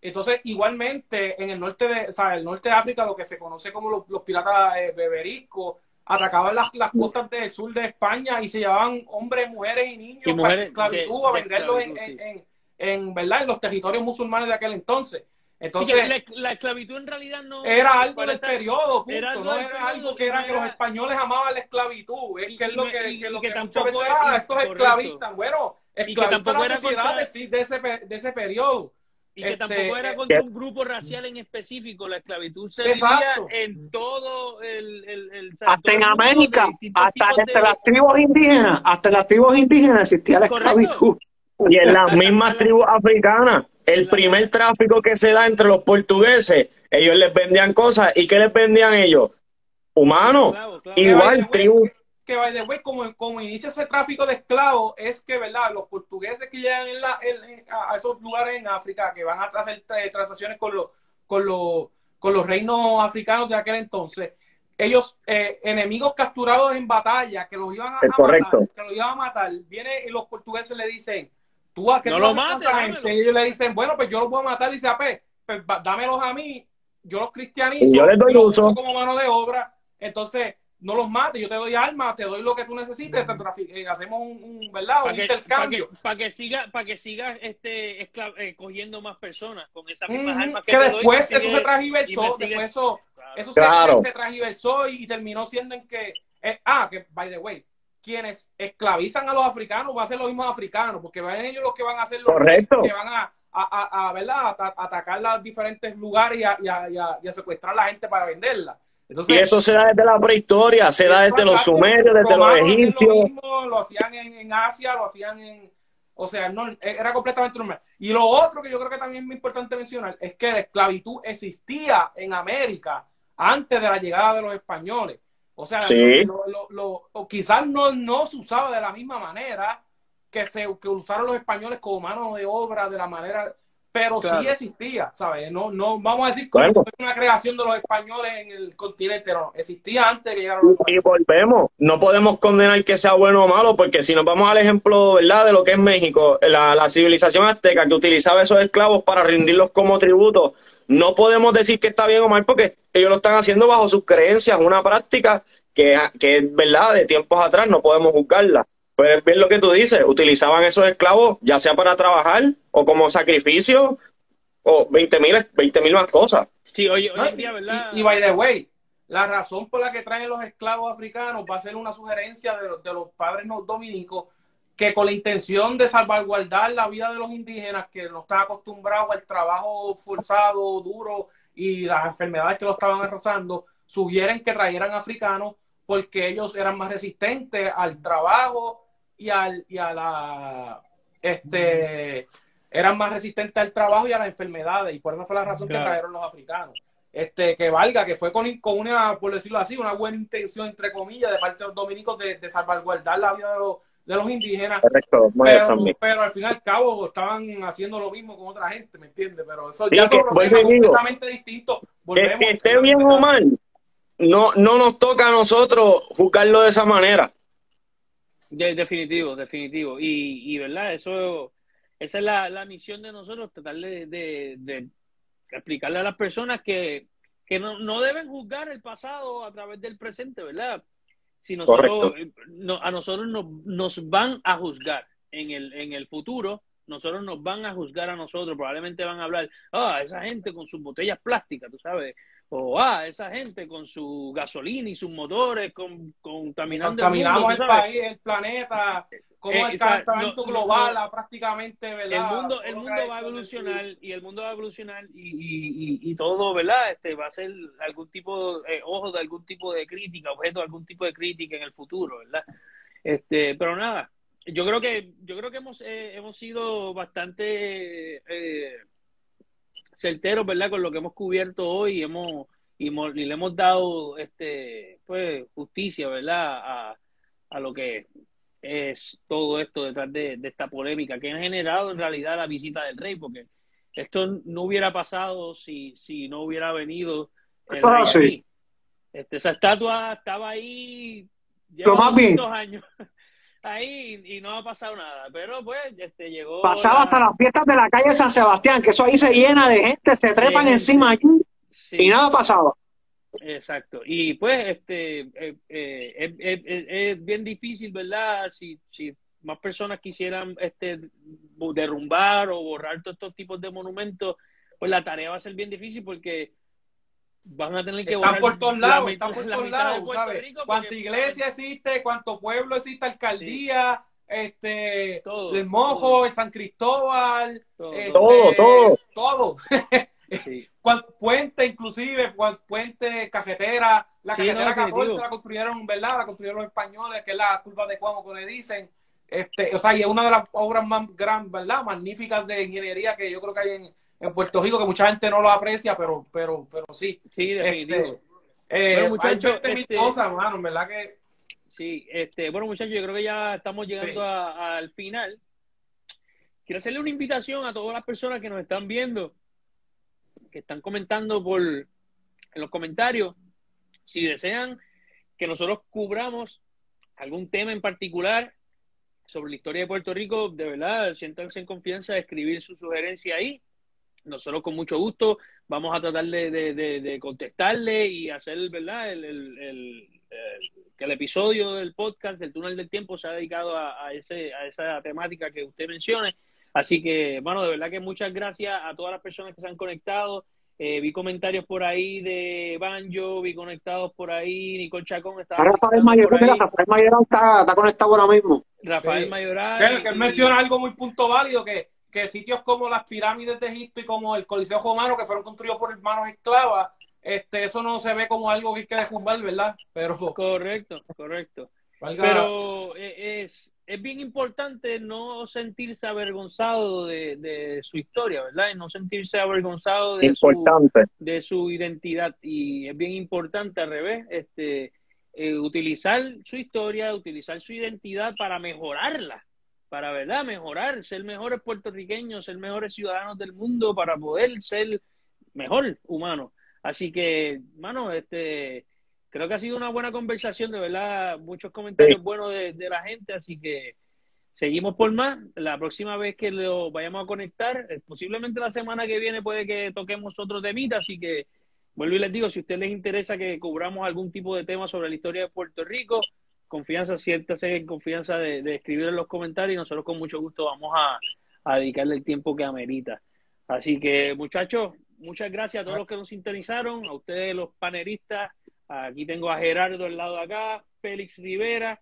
Entonces, igualmente, en el norte de, o sea, el norte de África, lo que se conoce como los, piratas eh, beberiscos, atacaban las, las costas del sur de España y se llevaban hombres, mujeres y niños para esclavitud, a venderlos en, en, en, ¿verdad? en los territorios musulmanes de aquel entonces. Entonces, la, esclavitud en realidad no era algo del periodo, punto. Era algo no era algo que era que los españoles amaban la esclavitud, es que es lo que, que, lo que, tampoco veces, ah, estos esclavistas, bueno, esclavitud era la sociedad de, de, ese, de ese periodo. Y que tampoco este, era contra un grupo racial en específico, la esclavitud se vivía en todo el... el, el hasta en América, hasta entre las tribus indígenas, hasta las tribus indígenas existía la esclavitud. Y en las mismas tribus africanas, el primer tráfico que se da entre los portugueses, ellos les vendían cosas. ¿Y qué les vendían ellos? Humanos. Igual, tribus que by the way, como, como inicia ese tráfico de esclavos, es que, ¿verdad? Los portugueses que llegan en la, a esos lugares en África, que van a hacer transacciones con los, con los, con los reinos africanos de aquel entonces, ellos, eh, enemigos capturados en batalla, que los iban a, matar, que los iban a matar, viene y los portugueses le dicen, tú a que no lo mates, Y ellos le dicen, bueno, pues yo los voy a matar, y dice, ah, pues, pues dámelos a mí, yo los cristianizo, yo les doy uso como mano de obra, entonces no los mates, yo te doy armas, te doy lo que tú necesites, eh, hacemos un, ¿verdad? un intercambio. Para que, siga, para que siga este eh, cogiendo más personas con esas mismas armas que, después eso se transversó, después eso, eso se, se, transversó y, terminó siendo en que, eh, ah, que by the way, quienes esclavizan a los africanos van a ser los mismos africanos, porque van ellos los que van a hacer los que van a, a, a, ¿verdad? atacar los diferentes lugares y a, y a secuestrar a la gente para venderla y eso se da desde la prehistoria, se da desde los sumerios, desde los egipcios. Lo, hacían en, Asia, lo hacían en... O sea, no, era completamente normal. Y lo otro que yo creo que también es muy importante mencionar es que la esclavitud existía en América antes de la llegada de los españoles. O sea, quizás no, no se usaba de la misma manera que se que usaron los españoles como mano de obra, de la manera pero sí existía, ¿sabes? No, no vamos a decir que es una creación de los españoles en el continente, no, existía antes que llegaron los españoles. Y volvemos, no podemos condenar que sea bueno o malo, porque si nos vamos al ejemplo, ¿verdad?, de lo que es México, la, la civilización azteca que utilizaba esos esclavos para rendirlos como tributo, no podemos decir que está bien o mal, porque ellos lo están haciendo bajo sus creencias, una práctica que, que es verdad, de tiempos atrás, no podemos juzgarla. Pero es bien lo que tú dices, utilizaban esos esclavos ya sea para trabajar o como sacrificio o 20 mil más cosas. Sí, oye, oye ¿verdad? Y, by the way, la razón por la que traen los esclavos africanos va a ser una sugerencia de, de los padres no dominicos que con la intención de salvaguardar la vida de los indígenas que no están acostumbrados al trabajo forzado, duro y las enfermedades que lo estaban arrasando, sugieren que trajeran africanos porque ellos eran más resistentes al trabajo y, al, y a la este eran más resistentes al trabajo y a las enfermedades y por eso fue la razón que trajeron los africanos. Este que valga que fue con, con, una por decirlo así una buena intención entre comillas de parte de los dominicos de, salvaguardar la vida de los, de los indígenas pero, pero, al fin y al cabo estaban haciendo lo mismo con otra gente me entiendes pero eso ya es completamente distinto que esté bien o mal no no nos toca a nosotros juzgarlo de esa manera definitivo, definitivo. Y, y, ¿verdad? Eso, esa es la, la misión de nosotros, tratar de, de, explicarle a las personas que, que no, no, deben juzgar el pasado a través del presente, ¿verdad? Si nosotros, no, a nosotros nos, nos van a juzgar en el, en el futuro, nosotros nos van a juzgar a nosotros, probablemente van a hablar, ah, esa gente con sus botellas plásticas, tú sabes, o ah, esa gente con su gasolina y sus motores con, contaminando Contaminamos el, país, el planeta, como eh, el calentamiento global prácticamente, ¿verdad? El mundo, el mundo va a evolucionar y el mundo va a evolucionar y, y, y, todo, ¿verdad? Este va a ser algún tipo, eh, ojo de algún tipo de crítica, objeto de algún tipo de crítica en el futuro, ¿verdad? Este, pero nada, yo creo que yo creo que hemos eh, hemos sido bastante eh, certeros, ¿verdad? Con lo que hemos cubierto hoy hemos y, le hemos dado este pues justicia, ¿verdad? A, a lo que es todo esto detrás de, esta polémica que ha generado en realidad la visita del rey, porque esto no hubiera pasado si, si no hubiera venido el rey Este, esa estatua estaba ahí lleva muchos años ahí y no ha pasado nada, pero pues este llegó pasaba hasta las fiestas de la calle San Sebastián, que eso ahí se llena de gente, se trepan encima aquí y nada pasaba. Exacto. Y pues, este, eh, eh, es, bien difícil, ¿verdad? Si, si más personas quisieran este, derrumbar o borrar todos estos tipos de monumentos, pues la tarea va a ser bien difícil porque van a tener que están por todos lados, están por todos lados, ¿sabes? Cuánta iglesia existe, cuánto pueblo existe, alcaldía, este, el Mojo, el San Cristóbal, todo, este, todo, todo. Puente, inclusive, puente, cajetera, la cajetera 14 la construyeron, ¿verdad? La construyeron los españoles, que es la curva de Cuamo que le dicen. Este, o sea, y es una de las obras más grandes, ¿verdad? Magníficas de ingeniería que yo creo que hay en, en Puerto Rico, que mucha gente no lo aprecia, pero, pero, pero sí. Sí, definitivo. Este, eh, bueno, muchachos, este, cosas, hermano, ¿verdad que? Sí, este, bueno, muchachos, yo creo que ya estamos llegando al final. Quiero hacerle una invitación a todas las personas que nos están viendo que están comentando por en los comentarios si desean que nosotros cubramos algún tema en particular sobre la historia de Puerto Rico, de verdad, siéntanse en confianza de escribir su sugerencia ahí. Nosotros con mucho gusto vamos a tratar de, contestarle y hacer, ¿verdad? El, que el episodio del podcast del túnel del tiempo se ha dedicado a, ese, a esa temática que usted mencione. Así que, bueno, de verdad que muchas gracias a todas las personas que se han conectado. Eh, vi comentarios por ahí de Banjo, vi conectados por ahí, Nicole Chacón está. Rafael Mayoral, Rafael Mayoral está, está, conectado ahora mismo. Rafael Mayoral. Que, él menciona algo muy punto válido, que, que sitios como las pirámides de Egipto y como el Coliseo Romano, que fueron construidos por hermanos esclavas, este, eso no se ve como algo que hay que derrumbar, ¿verdad? Pero... Correcto, correcto. Pero eh, es, es bien importante no sentirse avergonzado de, su historia, ¿verdad? Y no sentirse avergonzado de su, de su identidad. Y es bien importante al revés, este, eh, utilizar su historia, utilizar su identidad para mejorarla, para, ¿verdad? Mejorar, ser mejores puertorriqueños, ser mejores ciudadanos del mundo, para poder ser mejor humano. Así que, mano, este creo que ha sido una buena conversación, de verdad, muchos comentarios buenos de, la gente, así que seguimos por más. La próxima vez que lo vayamos a conectar, eh, posiblemente la semana que viene puede que toquemos otro temita, así que vuelvo y les digo, si a ustedes les interesa que cubramos algún tipo de tema sobre la historia de Puerto Rico, confianza, siéntase en confianza de, escribir en los comentarios y nosotros con mucho gusto vamos a, a dedicarle el tiempo que amerita. Así que, muchachos, muchas gracias a todos los que nos sintonizaron, a ustedes los panelistas Aquí tengo a Gerardo al lado de acá, Félix Rivera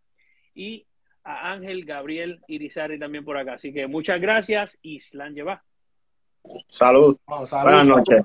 y a Ángel Gabriel Irizarri también por acá. Así que muchas gracias, Islan lleva. Salud. Buenas noches.